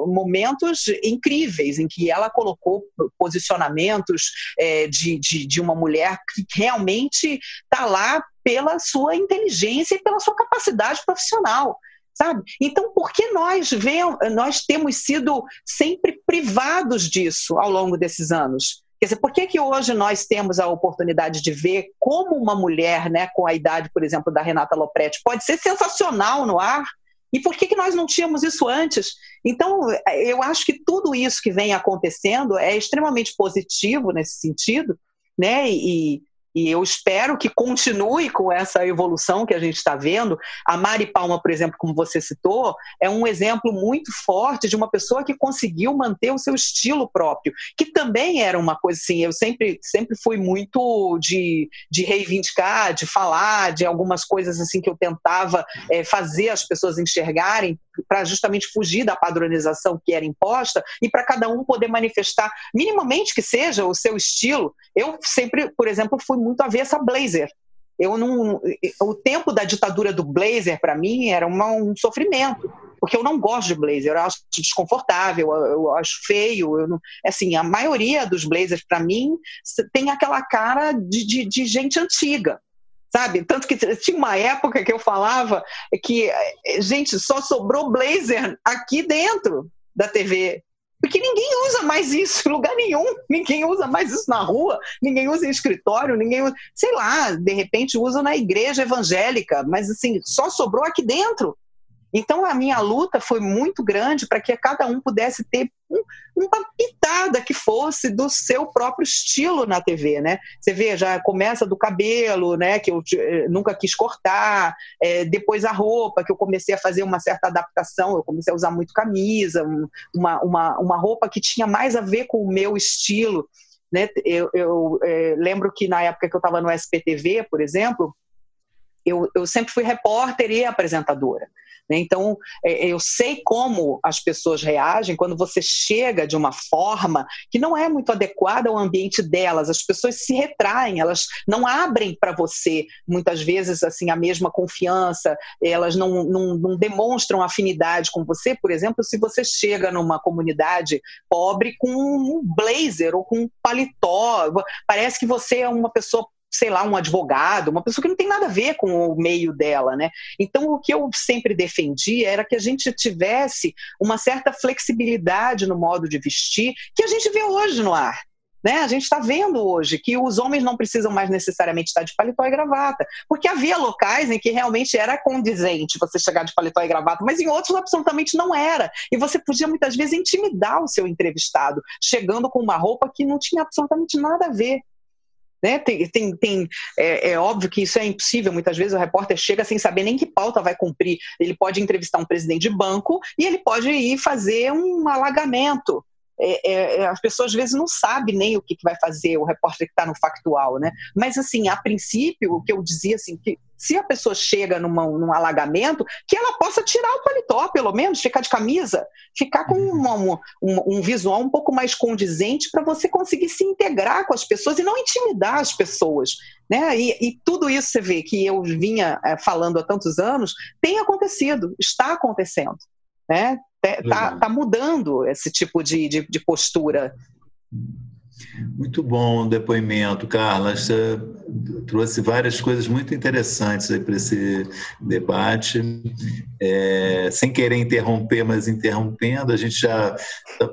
Speaker 3: momentos incríveis, em que ela colocou posicionamentos é, de, de, de uma mulher que realmente está lá pela sua inteligência e pela sua capacidade profissional sabe? Então, por que nós, vemos, nós temos sido sempre privados disso ao longo desses anos? Quer dizer, por que, que hoje nós temos a oportunidade de ver como uma mulher, né, com a idade, por exemplo, da Renata Lopretti, pode ser sensacional no ar? E por que, que nós não tínhamos isso antes? Então, eu acho que tudo isso que vem acontecendo é extremamente positivo nesse sentido, né? E, e eu espero que continue com essa evolução que a gente está vendo. A Mari Palma, por exemplo, como você citou, é um exemplo muito forte de uma pessoa que conseguiu manter o seu estilo próprio, que também era uma coisa assim. Eu sempre, sempre fui muito de, de reivindicar, de falar de algumas coisas assim que eu tentava é, fazer as pessoas enxergarem para justamente fugir da padronização que era imposta e para cada um poder manifestar minimamente que seja o seu estilo. Eu sempre, por exemplo, fui muito avessa a blazer. Eu não, o tempo da ditadura do blazer para mim era uma, um sofrimento, porque eu não gosto de blazer, eu acho desconfortável, eu acho feio, eu não, assim, a maioria dos blazers para mim tem aquela cara de, de, de gente antiga, sabe? Tanto que tinha uma época que eu falava que, gente, só sobrou blazer aqui dentro da TV. Porque ninguém usa mais isso em lugar nenhum, ninguém usa mais isso na rua, ninguém usa em escritório, ninguém usa, sei lá, de repente usa na igreja evangélica, mas assim, só sobrou aqui dentro. Então a minha luta foi muito grande para que cada um pudesse ter um, uma pitada que fosse do seu próprio estilo na TV, né? Você vê, já começa do cabelo, né? Que eu eh, nunca quis cortar, é, depois a roupa, que eu comecei a fazer uma certa adaptação, eu comecei a usar muito camisa, uma, uma, uma roupa que tinha mais a ver com o meu estilo. Né? Eu, eu é, lembro que na época que eu estava no SPTV, por exemplo, eu, eu sempre fui repórter e apresentadora. Né? Então, é, eu sei como as pessoas reagem quando você chega de uma forma que não é muito adequada ao ambiente delas. As pessoas se retraem, elas não abrem para você, muitas vezes, assim a mesma confiança, elas não, não, não demonstram afinidade com você. Por exemplo, se você chega numa comunidade pobre com um blazer ou com um paletó, parece que você é uma pessoa sei lá, um advogado, uma pessoa que não tem nada a ver com o meio dela, né? Então, o que eu sempre defendi era que a gente tivesse uma certa flexibilidade no modo de vestir que a gente vê hoje no ar. Né? A gente está vendo hoje que os homens não precisam mais necessariamente estar de paletó e gravata, porque havia locais em que realmente era condizente você chegar de paletó e gravata, mas em outros absolutamente não era. E você podia muitas vezes intimidar o seu entrevistado, chegando com uma roupa que não tinha absolutamente nada a ver né? Tem, tem, tem é, é, óbvio que isso é impossível. Muitas vezes o repórter chega sem saber nem que pauta vai cumprir. Ele pode entrevistar um presidente de banco e ele pode ir fazer um alagamento. É, é, é as pessoas às vezes não sabem nem o que, que vai fazer o repórter que está no factual, né? Mas assim, a princípio, o que eu dizia assim, que se a pessoa chega numa, num alagamento, que ela possa tirar o paletó, pelo menos, ficar de camisa, ficar com uma, uma, um, um, visual um pouco mais condizente para você conseguir se integrar com as pessoas e não intimidar as pessoas. Né? E, e tudo isso você vê que eu vinha é, falando há tantos anos tem acontecido, está acontecendo. Né? Está tá mudando esse tipo de, de, de postura.
Speaker 2: Muito bom o depoimento, Carla. Você trouxe várias coisas muito interessantes para esse debate. É, sem querer interromper, mas interrompendo, a gente já,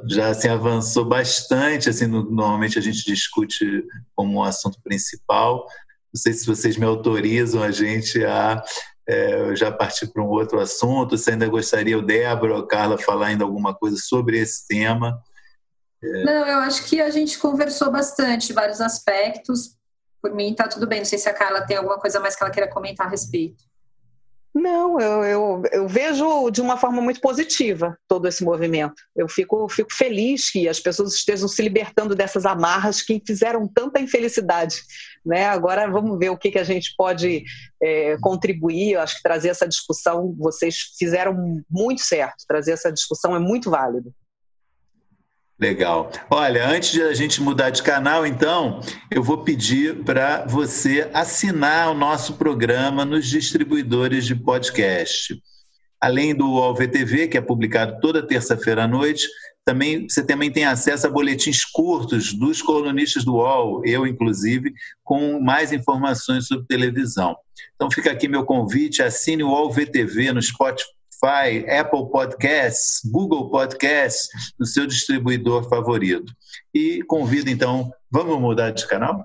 Speaker 2: já assim, avançou bastante. Assim, no, normalmente a gente discute como um assunto principal. Não sei se vocês me autorizam a gente a é, já partir para um outro assunto. Se ainda gostaria, o Débora ou Carla, falar ainda alguma coisa sobre esse tema.
Speaker 5: É... Não, eu acho que a gente conversou bastante, vários aspectos. Por mim, está tudo bem. Não sei se a Carla tem alguma coisa mais que ela queira comentar a respeito.
Speaker 3: Não, eu, eu, eu, vejo de uma forma muito positiva todo esse movimento. Eu fico, fico feliz que as pessoas estejam se libertando dessas amarras que fizeram tanta infelicidade. Né? Agora vamos ver o que, que a gente pode é, contribuir. Eu acho que trazer essa discussão, vocês fizeram muito certo. Trazer essa discussão é muito válido.
Speaker 2: Legal. Olha, antes de a gente mudar de canal, então, eu vou pedir para você assinar o nosso programa nos distribuidores de podcast. Além do UOL-VTV, que é publicado toda terça-feira à noite, também, você também tem acesso a boletins curtos dos colunistas do UOL, eu inclusive, com mais informações sobre televisão. Então fica aqui meu convite, assine o UOL VTV no Spotify Apple Podcasts, Google Podcasts, no seu distribuidor favorito. E convido então, vamos mudar de canal?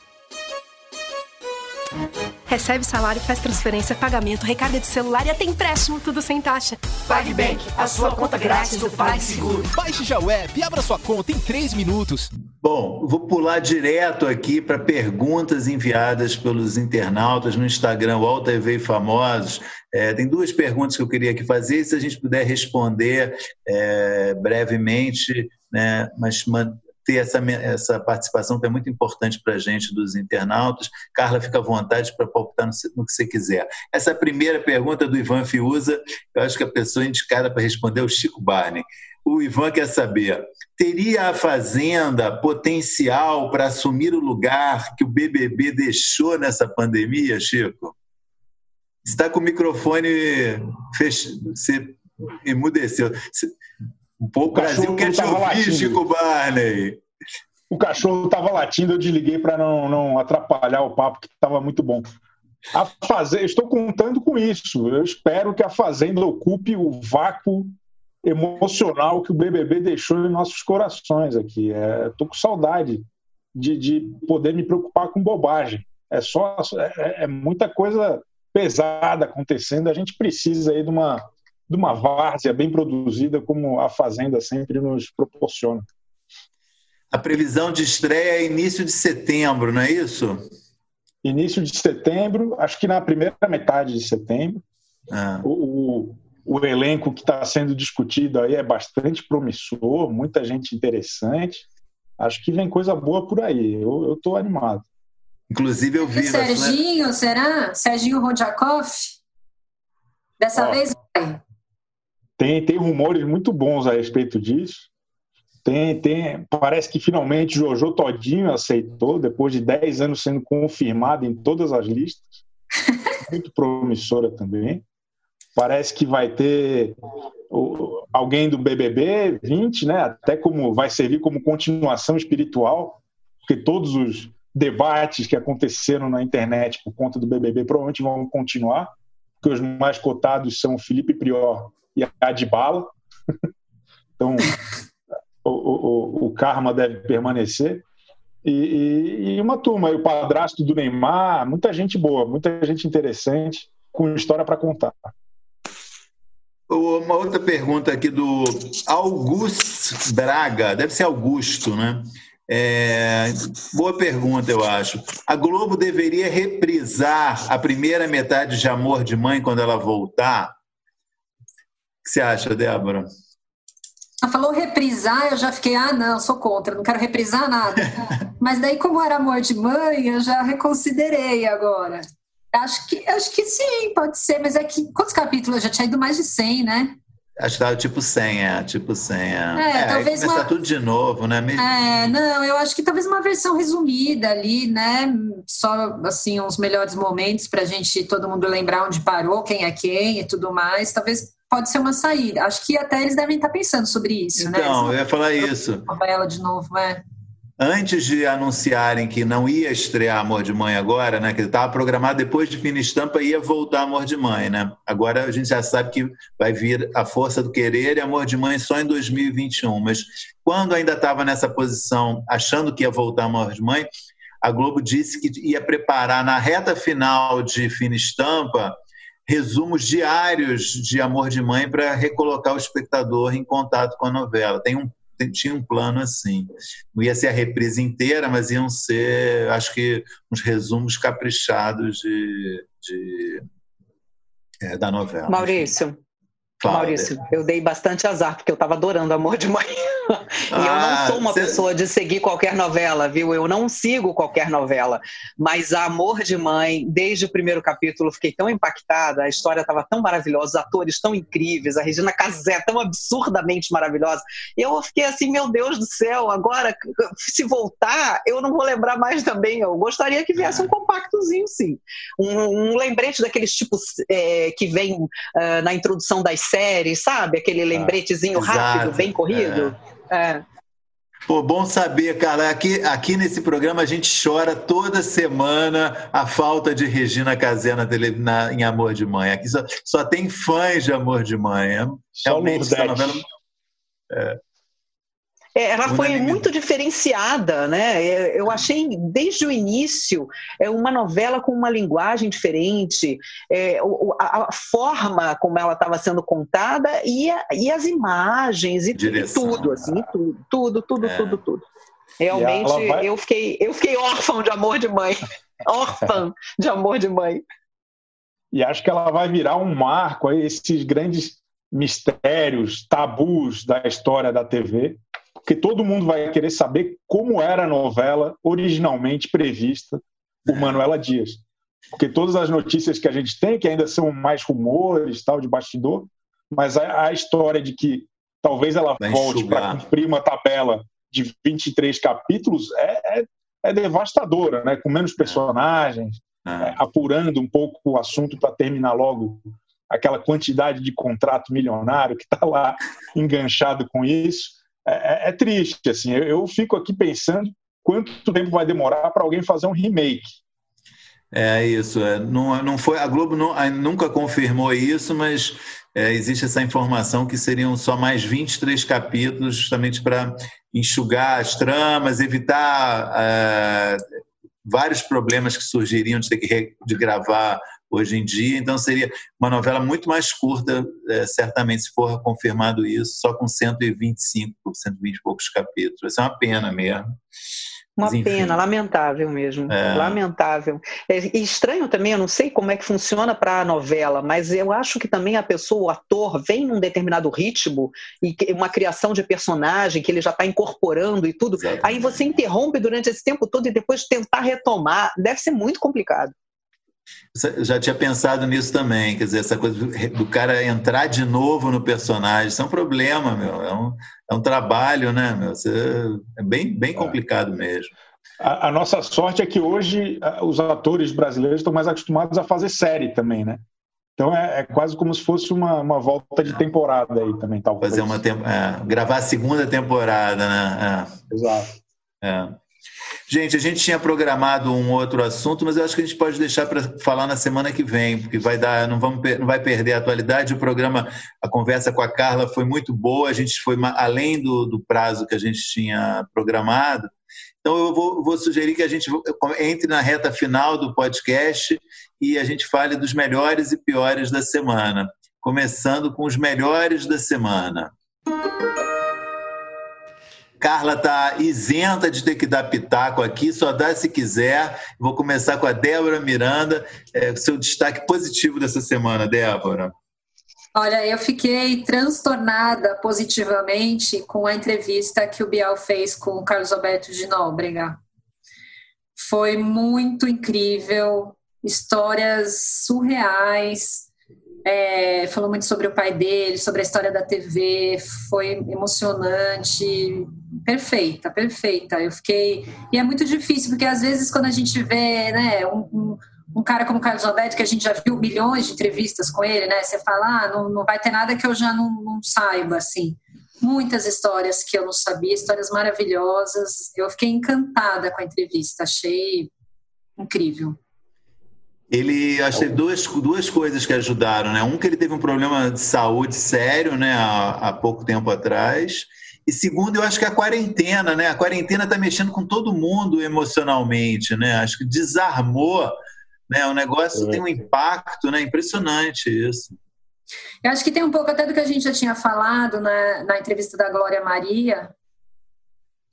Speaker 6: Recebe salário, faz transferência, pagamento, recarga de celular e até empréstimo, tudo sem taxa.
Speaker 7: PagBank, a sua conta grátis do PagSeguro.
Speaker 8: Baixe já o app e abra sua conta em 3 minutos.
Speaker 2: Bom, vou pular direto aqui para perguntas enviadas pelos internautas no Instagram, UOL TV Famosos. É, tem duas perguntas que eu queria aqui fazer, se a gente puder responder é, brevemente, né, mas ter essa, essa participação que é muito importante para a gente, dos internautas. Carla, fica à vontade para palpitar no, no, que você quiser. Essa primeira pergunta do Ivan Fiuza, eu acho que a pessoa indicada para responder é o Chico Barney. O Ivan quer saber: teria a Fazenda potencial para assumir o lugar que o BBB deixou nessa pandemia, Chico? Está com o microfone fechado. Você Emudeceu. O, Brasil quer te ouvir, Chico Barney.
Speaker 4: O cachorro estava latindo, eu desliguei para não, não atrapalhar o papo, que estava muito bom. A fazenda, estou contando com isso. Eu espero que a Fazenda ocupe o vácuo emocional que o BBB deixou em nossos corações aqui. Estou é, com saudade de, de poder me preocupar com bobagem. É só é, é, muita coisa pesada acontecendo. A gente precisa aí de uma de uma várzea bem produzida como a Fazenda sempre nos proporciona.
Speaker 2: A previsão de estreia é início de setembro, não é isso?
Speaker 4: Início de setembro, acho que na primeira metade de setembro. Ah. O, o, o, elenco que está sendo discutido aí é bastante promissor, muita gente interessante. Acho que vem coisa boa por aí. Eu estou animado.
Speaker 2: Inclusive eu vi.
Speaker 5: E Serginho, né? será? Serginho Rodjakov? Dessa Ó, vez vai.
Speaker 4: Tem, tem rumores muito bons a respeito disso. Tem, tem, parece que finalmente Jojo Todinho aceitou, depois de 10 anos sendo confirmado em todas as listas. Muito promissora também. Parece que vai ter alguém do BBB 20, né? Até como vai servir como continuação espiritual, porque todos os debates que aconteceram na internet por conta do BBB provavelmente vão continuar, porque os mais cotados são Felipe Prior e Adbala. então, o, o, o, karma deve permanecer. E, e, e uma turma, o padrasto do Neymar, muita gente boa, muita gente interessante, com história para contar.
Speaker 2: Uma outra pergunta aqui do Augusto Braga, deve ser Augusto, né? É, boa pergunta, eu acho. A Globo deveria reprisar a primeira metade de Amor de Mãe quando ela voltar? O que você acha, Débora?
Speaker 5: Ela falou reprisar, eu já fiquei, ah, não, sou contra, não quero reprisar nada. Mas daí, como era Amor de Mãe, eu já reconsiderei agora. Acho que, acho que sim, pode ser, mas é que quantos capítulos? Eu já tinha ido mais de 100, né?
Speaker 2: Acho que estava tipo 100, é, tipo 100. É, é, é talvez começar uma... tudo de novo, né?
Speaker 5: Mesmo... É, não, eu acho que talvez uma versão resumida ali, né? Só, assim, uns melhores momentos para a gente, todo mundo lembrar onde parou, quem é quem e tudo mais. Talvez pode ser uma saída. Acho que até eles devem estar pensando sobre isso,
Speaker 2: então,
Speaker 5: né?
Speaker 2: Então, eu ia falar isso.
Speaker 5: Ela de novo, é
Speaker 2: antes de anunciarem que não ia estrear Amor de Mãe agora, né, que estava programado depois de Fina Estampa ia voltar Amor de Mãe, né? Agora a gente já sabe que vai vir A Força do Querer e Amor de Mãe só em 2021, mas quando ainda estava nessa posição, achando que ia voltar Amor de Mãe, a Globo disse que ia preparar na reta final de Fina Estampa resumos diários de Amor de Mãe para recolocar o espectador em contato com a novela. Tem um tinha um plano assim. Não ia ser a reprise inteira, mas iam ser, acho que, uns resumos caprichados de, de é, da novela.
Speaker 3: Maurício, Maurício, eu dei bastante azar, porque eu estava adorando Amor de Mãe. e ah, eu não ah, sou uma cê... pessoa de seguir qualquer novela, viu? Eu não sigo qualquer novela. Mas Amor de Mãe, desde o primeiro capítulo, fiquei tão impactada, a história estava tão maravilhosa, os atores tão incríveis, a Regina Casé tão absurdamente maravilhosa. E eu fiquei assim, meu Deus do céu, agora, se voltar, eu não vou lembrar mais também. Eu gostaria que viesse um compactozinho, sim. Um, um lembrete daqueles tipos é, que vem uh, na introdução das série, sabe? Aquele ah, lembretezinho ah, rápido, bem corrido. É. é.
Speaker 2: Pô, bom saber, cara. Aqui, aqui nesse programa a gente chora toda semana a falta de Regina Casé na na, em Amor de Mãe. Aqui só, só tem fãs de Amor de Mãe. É, realmente, essa novela.
Speaker 3: É, ela foi muito diferenciada, né? É, eu achei desde o início é uma novela com uma linguagem diferente, é, a, forma como ela estava sendo contada e, a, e as imagens e, e tudo, assim, tudo, tudo, tudo, é. tudo, tudo. Realmente vai... eu fiquei eu fiquei órfão de amor de mãe, órfã de amor de mãe.
Speaker 4: E acho que ela vai virar um marco aí esses grandes mistérios, tabus da história da TV porque todo mundo vai querer saber como era a novela originalmente prevista por Manuela Dias. Porque todas as notícias que a gente tem, que ainda são mais rumores, tal, de bastidor, mas a, a história de que talvez ela vai volte para cumprir uma tabela de 23 capítulos é, é, é devastadora, né? com menos personagens, é. É, apurando um pouco o assunto para terminar logo aquela quantidade de contrato milionário que está lá enganchado com isso. É, é, é triste, assim. Eu, eu, fico aqui pensando quanto tempo vai demorar para alguém fazer um remake.
Speaker 2: É isso. É, não, não foi a Globo não, nunca confirmou isso, mas é, existe essa informação que seriam só mais 23 capítulos, justamente para enxugar as tramas, evitar é, vários problemas que surgiriam de ter que de gravar hoje em dia. Então, seria uma novela muito mais curta, é, certamente, se for confirmado isso, só com 125, 120 e poucos capítulos. Isso é uma pena mesmo.
Speaker 3: Uma pena, lamentável mesmo. É. Lamentável. É estranho também, eu não sei como é que funciona para a novela, mas eu acho que também a pessoa, o ator, vem num determinado ritmo e uma criação de personagem que ele já está incorporando e tudo. Exatamente. Aí você interrompe durante esse tempo todo e depois tentar retomar. Deve ser muito complicado.
Speaker 2: Já tinha pensado nisso também, quer dizer, essa coisa do, cara entrar de novo no personagem, isso é um problema, meu, é um, é um trabalho, né, meu, é bem, bem complicado mesmo.
Speaker 4: A, a, nossa sorte é que hoje os atores brasileiros estão mais acostumados a fazer série também, né? Então é, é quase como se fosse uma, uma volta de temporada aí também, talvez.
Speaker 2: Fazer uma é, gravar a segunda temporada, né?
Speaker 4: É. Exato.
Speaker 2: É. Gente, a gente tinha programado um outro assunto, mas eu acho que a gente pode deixar para falar na semana que vem, porque vai dar, não, vamos, não vai perder a atualidade. O programa, a conversa com a Carla foi muito boa, a gente foi além do, do prazo que a gente tinha programado. Então, eu vou, vou, sugerir que a gente entre na reta final do podcast e a gente fale dos melhores e piores da semana, começando com os melhores da semana. Carla está isenta de ter que dar pitaco aqui, só dá se quiser. Vou começar com a Débora Miranda. É, seu destaque positivo dessa semana, Débora.
Speaker 5: Olha, eu fiquei transtornada positivamente com a entrevista que o Bial fez com o Carlos Alberto de Nóbrega. Foi muito incrível, histórias surreais, é, falou muito sobre o pai dele, sobre a história da TV, foi emocionante, perfeita, perfeita. Eu fiquei. E é muito difícil, porque às vezes quando a gente vê né, um, um, um cara como o Carlos Alberto, que a gente já viu milhões de entrevistas com ele, né? Você fala, ah, não, não vai ter nada que eu já não, não saiba, assim. Muitas histórias que eu não sabia, histórias maravilhosas. Eu fiquei encantada com a entrevista, achei incrível.
Speaker 2: Ele achei duas, duas coisas que ajudaram, né? Um que ele teve um problema de saúde sério, né, há, há pouco tempo atrás. E segundo, eu acho que a quarentena, né? A quarentena está mexendo com todo mundo emocionalmente, né? Acho que desarmou, né? O negócio é. tem um impacto, né? Impressionante isso.
Speaker 5: Eu acho que tem um pouco até do que a gente já tinha falado na, na entrevista da Glória Maria.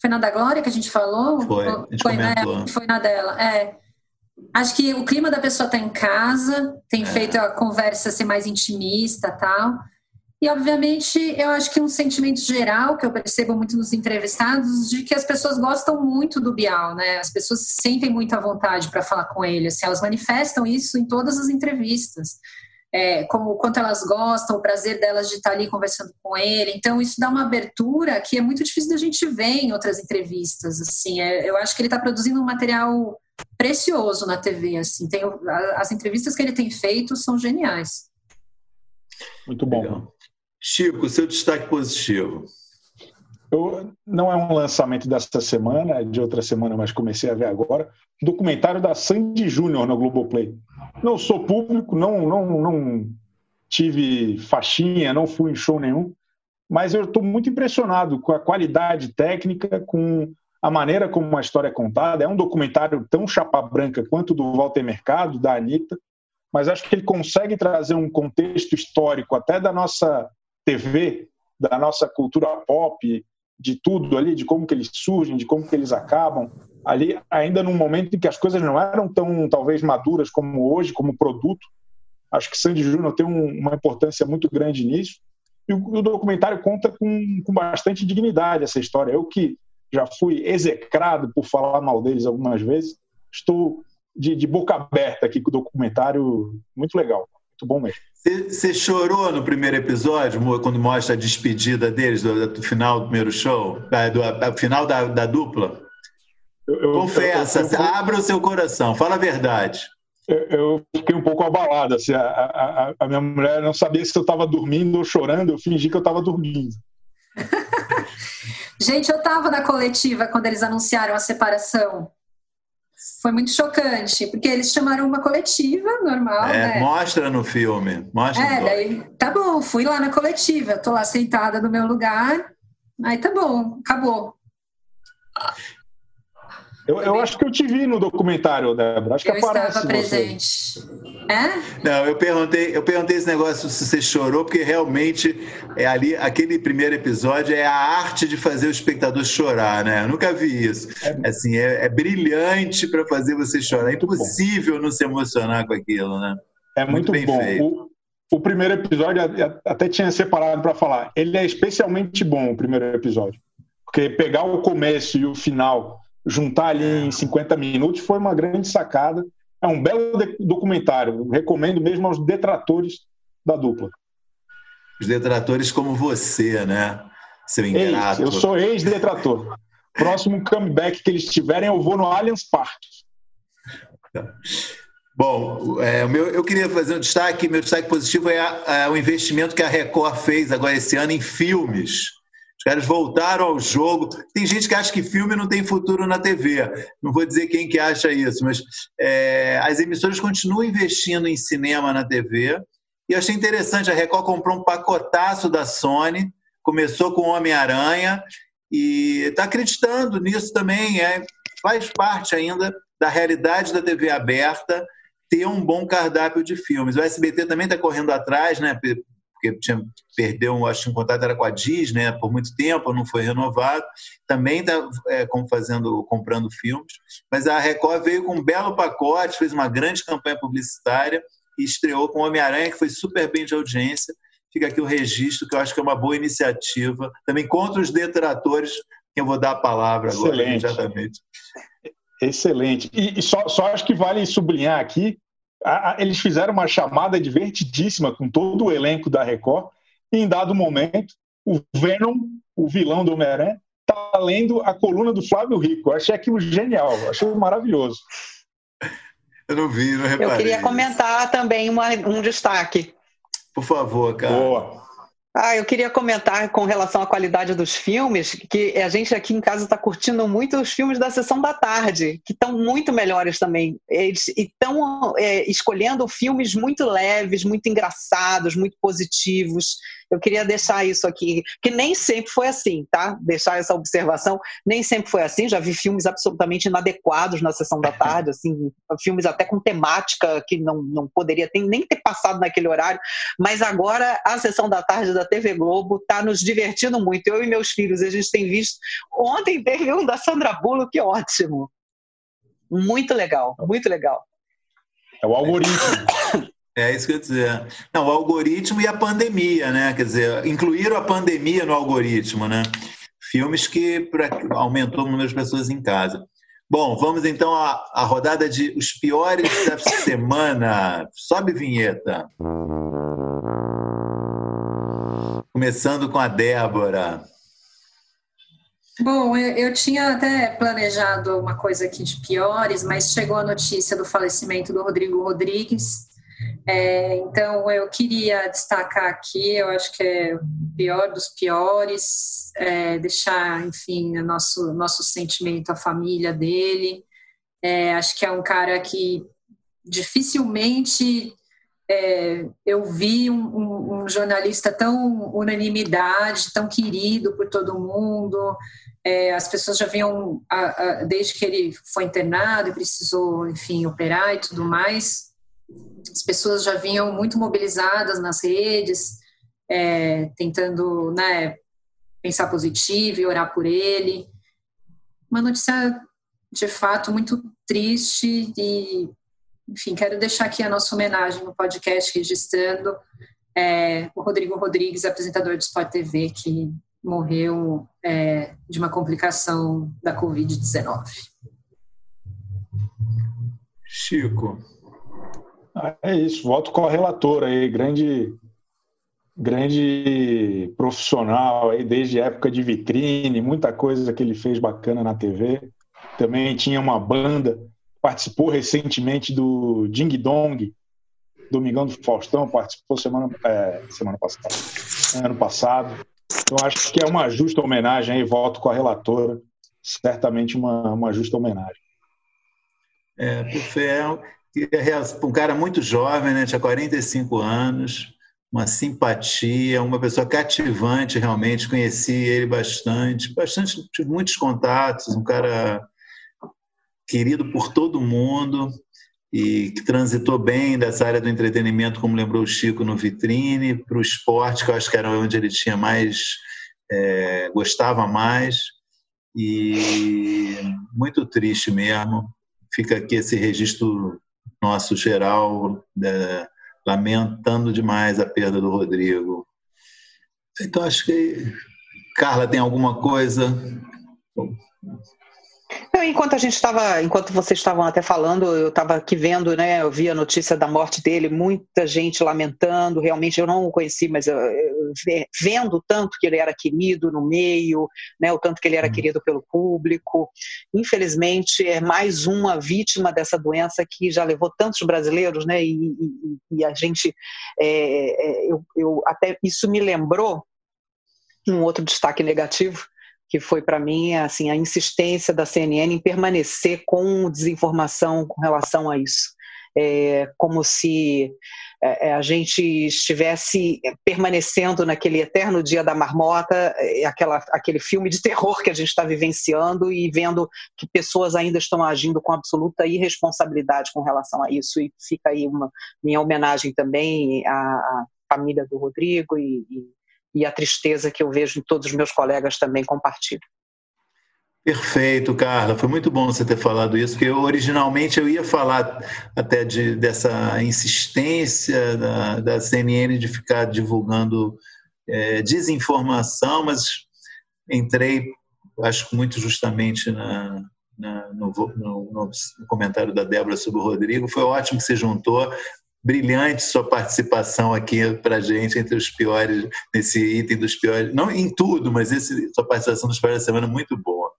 Speaker 5: Foi na da Glória que a gente falou?
Speaker 2: Foi, a gente foi, né?
Speaker 5: foi na dela. É Acho que o clima da pessoa está em casa, tem é. feito a conversa ser mais intimista tal. E, obviamente, eu acho que um sentimento geral que eu percebo muito nos entrevistados de que as pessoas gostam muito do Bial, né? As pessoas sentem muita vontade para falar com ele, assim, elas manifestam isso em todas as entrevistas. É, como quanto elas gostam, o prazer delas de estar ali conversando com ele. Então, isso dá uma abertura que é muito difícil da gente ver em outras entrevistas. Assim, é, eu acho que ele está produzindo um material precioso na TV. Assim, tem, as entrevistas que ele tem feito são geniais.
Speaker 4: Muito bom. Legal.
Speaker 2: Chico, seu destaque positivo.
Speaker 4: Eu, não é um lançamento dessa semana, é de outra semana, mas comecei a ver agora. Documentário da Sandy Júnior no Globoplay. Não sou público, não, não, não tive faixinha, não fui em show nenhum, mas eu estou muito impressionado com a qualidade técnica, com a maneira como a história é contada. É um documentário tão chapa branca quanto do Walter Mercado, da Anitta, mas acho que ele consegue trazer um contexto histórico até da nossa TV, da nossa cultura pop, de tudo ali, de como que eles surgem, de como que eles acabam, ali ainda num momento em que as coisas não eram tão talvez maduras como hoje, como produto. Acho que Sandy Júnior tem um, uma importância muito grande nisso. E o, o documentário conta com, com bastante dignidade essa história. Eu que já fui execrado por falar mal deles algumas vezes. Estou de, de boca aberta aqui com o documentário, muito legal, muito bom mesmo.
Speaker 2: Você chorou no primeiro episódio, quando mostra a despedida deles, do, do final do primeiro show, do, do final da, da dupla? Eu, eu, Confessa, eu, abra o seu coração, fala a verdade.
Speaker 4: eu fiquei um pouco abalado. Assim, a, a, a minha mulher não sabia se eu estava dormindo ou chorando, eu fingi que eu estava dormindo.
Speaker 5: Gente, eu estava na coletiva quando eles anunciaram a separação. Foi muito chocante, porque eles chamaram uma coletiva normal. É,
Speaker 2: né? Mostra no filme. Mostra
Speaker 5: é, daí, tá bom, fui lá na coletiva, tô lá sentada no meu lugar, aí tá bom, acabou.
Speaker 4: Eu, eu acho que eu te vi no documentário, Débora. Acho que
Speaker 5: eu
Speaker 4: aparece
Speaker 5: estava presente. É?
Speaker 2: Não, eu perguntei, eu perguntei esse negócio se você chorou, porque realmente é ali, aquele primeiro episódio é a arte de fazer o espectador chorar, né? Eu nunca vi isso. É, assim, é, é brilhante para fazer você chorar. É impossível bom. não se emocionar com aquilo, né?
Speaker 4: É muito, muito bom. O, o primeiro episódio até tinha separado para falar. Ele é especialmente bom, o primeiro episódio. Porque pegar o começo e o final juntar ali em 50 minutos foi uma grande sacada. É um belo documentário. Recomendo mesmo aos detratores da dupla.
Speaker 2: Os detratores como você, né? Seu ingrato.
Speaker 4: Ex, eu sou ex-detrator. Próximo comeback que eles tiverem, eu vou no Allianz Parque.
Speaker 2: Bom, é, meu, eu queria fazer um destaque. Meu destaque positivo é, a, é o investimento que a Record fez agora esse ano em filmes. Os caras voltaram ao jogo. Tem gente que acha que filme não tem futuro na TV. Não vou dizer quem que acha isso, mas é, as emissoras continuam investindo em cinema na TV. E eu achei interessante, a Record comprou um pacotaço da Sony, começou com Homem-Aranha e está acreditando nisso também. É, faz parte ainda da realidade da TV aberta ter um bom cardápio de filmes. O SBT também está correndo atrás, né? Porque tinha, perdeu, acho que um contrato era com a Disney né, por muito tempo, não foi renovado. Também está é, fazendo, comprando filmes. Mas a Record veio com um belo pacote, fez uma grande campanha publicitária e estreou com Homem-Aranha, que foi super bem de audiência. Fica aqui o registro, que eu acho que é uma boa iniciativa. Também contra os detratores, que eu vou dar a palavra
Speaker 4: Excelente.
Speaker 2: agora imediatamente.
Speaker 4: Excelente. E, e só, só acho que vale sublinhar aqui eles fizeram uma chamada divertidíssima com todo o elenco da Record, e em dado momento, o Venom, o vilão do Homem-Aranha, está lendo a coluna do Flávio Rico. Eu achei aquilo genial, achei maravilhoso.
Speaker 2: Eu não vi, não reparei.
Speaker 3: Eu queria comentar também uma, um destaque.
Speaker 2: Por favor, cara.
Speaker 4: Boa.
Speaker 3: Ah, eu queria comentar com relação à qualidade dos filmes, que a gente aqui em casa está curtindo muito os filmes da sessão da tarde, que estão muito melhores também. Eles estão é, escolhendo filmes muito leves, muito engraçados, muito positivos. Eu queria deixar isso aqui, que nem sempre foi assim, tá? Deixar essa observação, nem sempre foi assim. Já vi filmes absolutamente inadequados na sessão da tarde, assim, filmes até com temática que não, não poderia ter, nem ter passado naquele horário. Mas agora a sessão da tarde da TV Globo está nos divertindo muito. Eu e meus filhos, a gente tem visto. Ontem teve um da Sandra Bullock, que ótimo. Muito legal, muito legal.
Speaker 4: É o algoritmo.
Speaker 2: É isso que eu ia dizer. Não, o algoritmo e a pandemia, né? Quer dizer, incluíram a pandemia no algoritmo, né? Filmes que pra, aumentou o número de pessoas em casa. Bom, vamos então à, à rodada de os piores da semana. Sobe vinheta. Começando com a Débora.
Speaker 5: Bom, eu, eu, tinha até planejado uma coisa aqui de piores, mas chegou a notícia do falecimento do Rodrigo Rodrigues, é, então, eu queria destacar aqui, eu acho que é o pior dos piores, é, deixar, enfim, nosso, nosso sentimento à família dele. É, acho que é um cara que dificilmente é, eu vi um, um, um, jornalista tão unanimidade, tão querido por todo mundo. É, as pessoas já vinham, a, a, desde que ele foi internado e precisou, enfim, operar e tudo mais, as pessoas já vinham muito mobilizadas nas redes, é, tentando né, pensar positivo e orar por ele. Uma notícia de fato muito triste e, enfim, quero deixar aqui a nossa homenagem no podcast registrando é, o Rodrigo Rodrigues, apresentador do Sport TV, que morreu é, de uma complicação da Covid-19.
Speaker 2: Chico.
Speaker 4: É isso, voto com a relatora aí, grande, grande profissional aí desde época de vitrine, muita coisa que ele fez bacana na TV. Também tinha uma banda participou recentemente do Ding Dong, Domingão do Faustão, participou semana, é, semana passada, ano passado. Então, acho que é uma justa homenagem aí, voto com a relatora, certamente uma, uma justa homenagem.
Speaker 2: É, Pufel, um cara muito jovem, né? tinha 45 anos, uma simpatia, uma pessoa cativante realmente, conheci ele bastante, bastante, tive muitos contatos, um cara querido por todo mundo e que transitou bem dessa área do entretenimento, como lembrou o Chico, no vitrine, para o esporte, que eu acho que era onde ele tinha mais, é, gostava mais, e muito triste mesmo. Fica aqui esse registro nosso geral, é, lamentando demais a perda do Rodrigo. Então, acho que. Carla, tem alguma coisa?
Speaker 3: Enquanto a gente estava, enquanto vocês estavam até falando, eu estava aqui vendo, né? Eu vi a notícia da morte dele, muita gente lamentando. Realmente, eu não o conheci, mas eu, eu, vendo o tanto que ele era querido no meio, né? O tanto que ele era hum. querido pelo público. Infelizmente, é mais uma vítima dessa doença que já levou tantos brasileiros, né? E, e, e a gente, é, é, eu, eu até isso me lembrou um outro destaque negativo que foi para mim assim a insistência da CNN em permanecer com desinformação com relação a isso, é, como se é, é a gente estivesse permanecendo naquele eterno dia da marmota, é, aquela, aquele filme de terror que a gente está vivenciando e vendo que pessoas ainda estão agindo com absoluta irresponsabilidade com relação a isso. E fica aí uma minha homenagem também à, família do Rodrigo e, e e a tristeza que eu vejo em todos os meus colegas também compartilham.
Speaker 2: Perfeito, Carla. Foi muito bom você ter falado isso, porque eu, originalmente eu ia falar até de, dessa insistência da, da CNN de ficar divulgando é, desinformação, mas entrei, acho que muito justamente na, na no, no, no, comentário da Débora sobre o Rodrigo. Foi ótimo que você juntou brilhante sua participação aqui para gente entre os piores, nesse item dos piores, não em tudo, mas esse, sua participação dos piores da semana muito boa.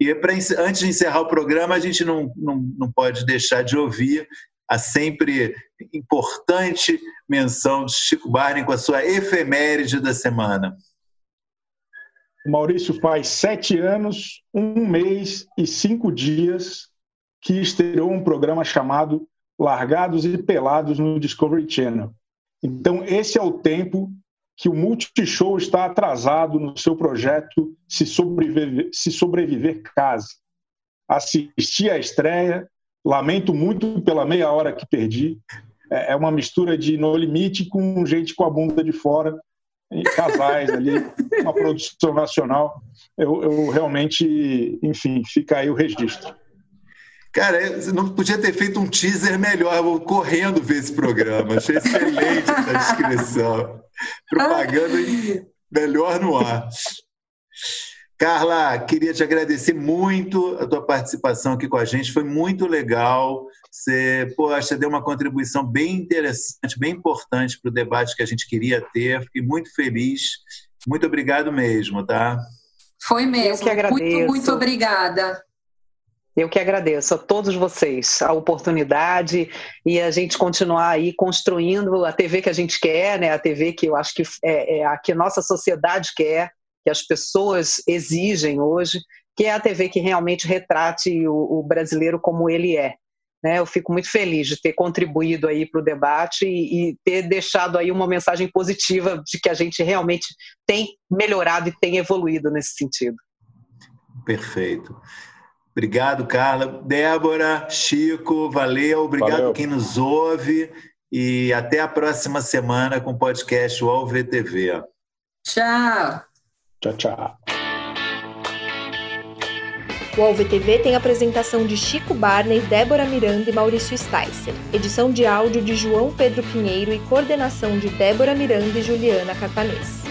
Speaker 2: E pra, antes de encerrar o programa, a gente não, não, não pode deixar de ouvir a sempre importante menção de Chico Barney com a sua efeméride da semana.
Speaker 4: Maurício faz sete anos, um mês e cinco dias que estreou um programa chamado largados e pelados no Discovery Channel. Então, esse é o tempo que o Multishow está atrasado no seu projeto Se Sobreviver, Se Sobreviver Case. Assisti à estreia, lamento muito pela meia hora que perdi. É, é uma mistura de No Limite com gente com a bunda de fora, casais ali, uma produção nacional. Eu, eu realmente, enfim, fica aí o registro.
Speaker 2: Cara, não podia ter feito um teaser melhor. Eu vou correndo ver esse programa. Achei excelente a descrição. Propaganda melhor no ar. Carla, queria te agradecer muito a tua participação aqui com a gente. Foi muito legal. Você, que deu uma contribuição bem interessante, bem importante para o debate que a gente queria ter. Fiquei muito feliz. Muito obrigado mesmo, tá?
Speaker 5: Foi mesmo. Eu que agradeço. Muito, muito obrigada.
Speaker 3: Eu que agradeço a todos vocês a oportunidade e a gente continuar aí construindo a TV que a gente quer, né? A TV que eu acho que é, é a que nossa sociedade quer, que as pessoas exigem hoje, que é a TV que realmente retrate o, o brasileiro como ele é. Né? Eu fico muito feliz de ter contribuído aí para o debate e, e ter deixado aí uma mensagem positiva de que a gente realmente tem melhorado e tem evoluído nesse sentido.
Speaker 2: Perfeito. Obrigado, Carla. Débora, Chico, valeu. Obrigado valeu. quem nos ouve. E até a próxima semana com o podcast UOL VTV.
Speaker 5: Tchau.
Speaker 4: Tchau, tchau.
Speaker 1: O UOL-VTV tem apresentação de Chico Barney, Débora Miranda e Maurício Sticer. Edição de áudio de João Pedro Pinheiro e coordenação de Débora Miranda e Juliana Catanês.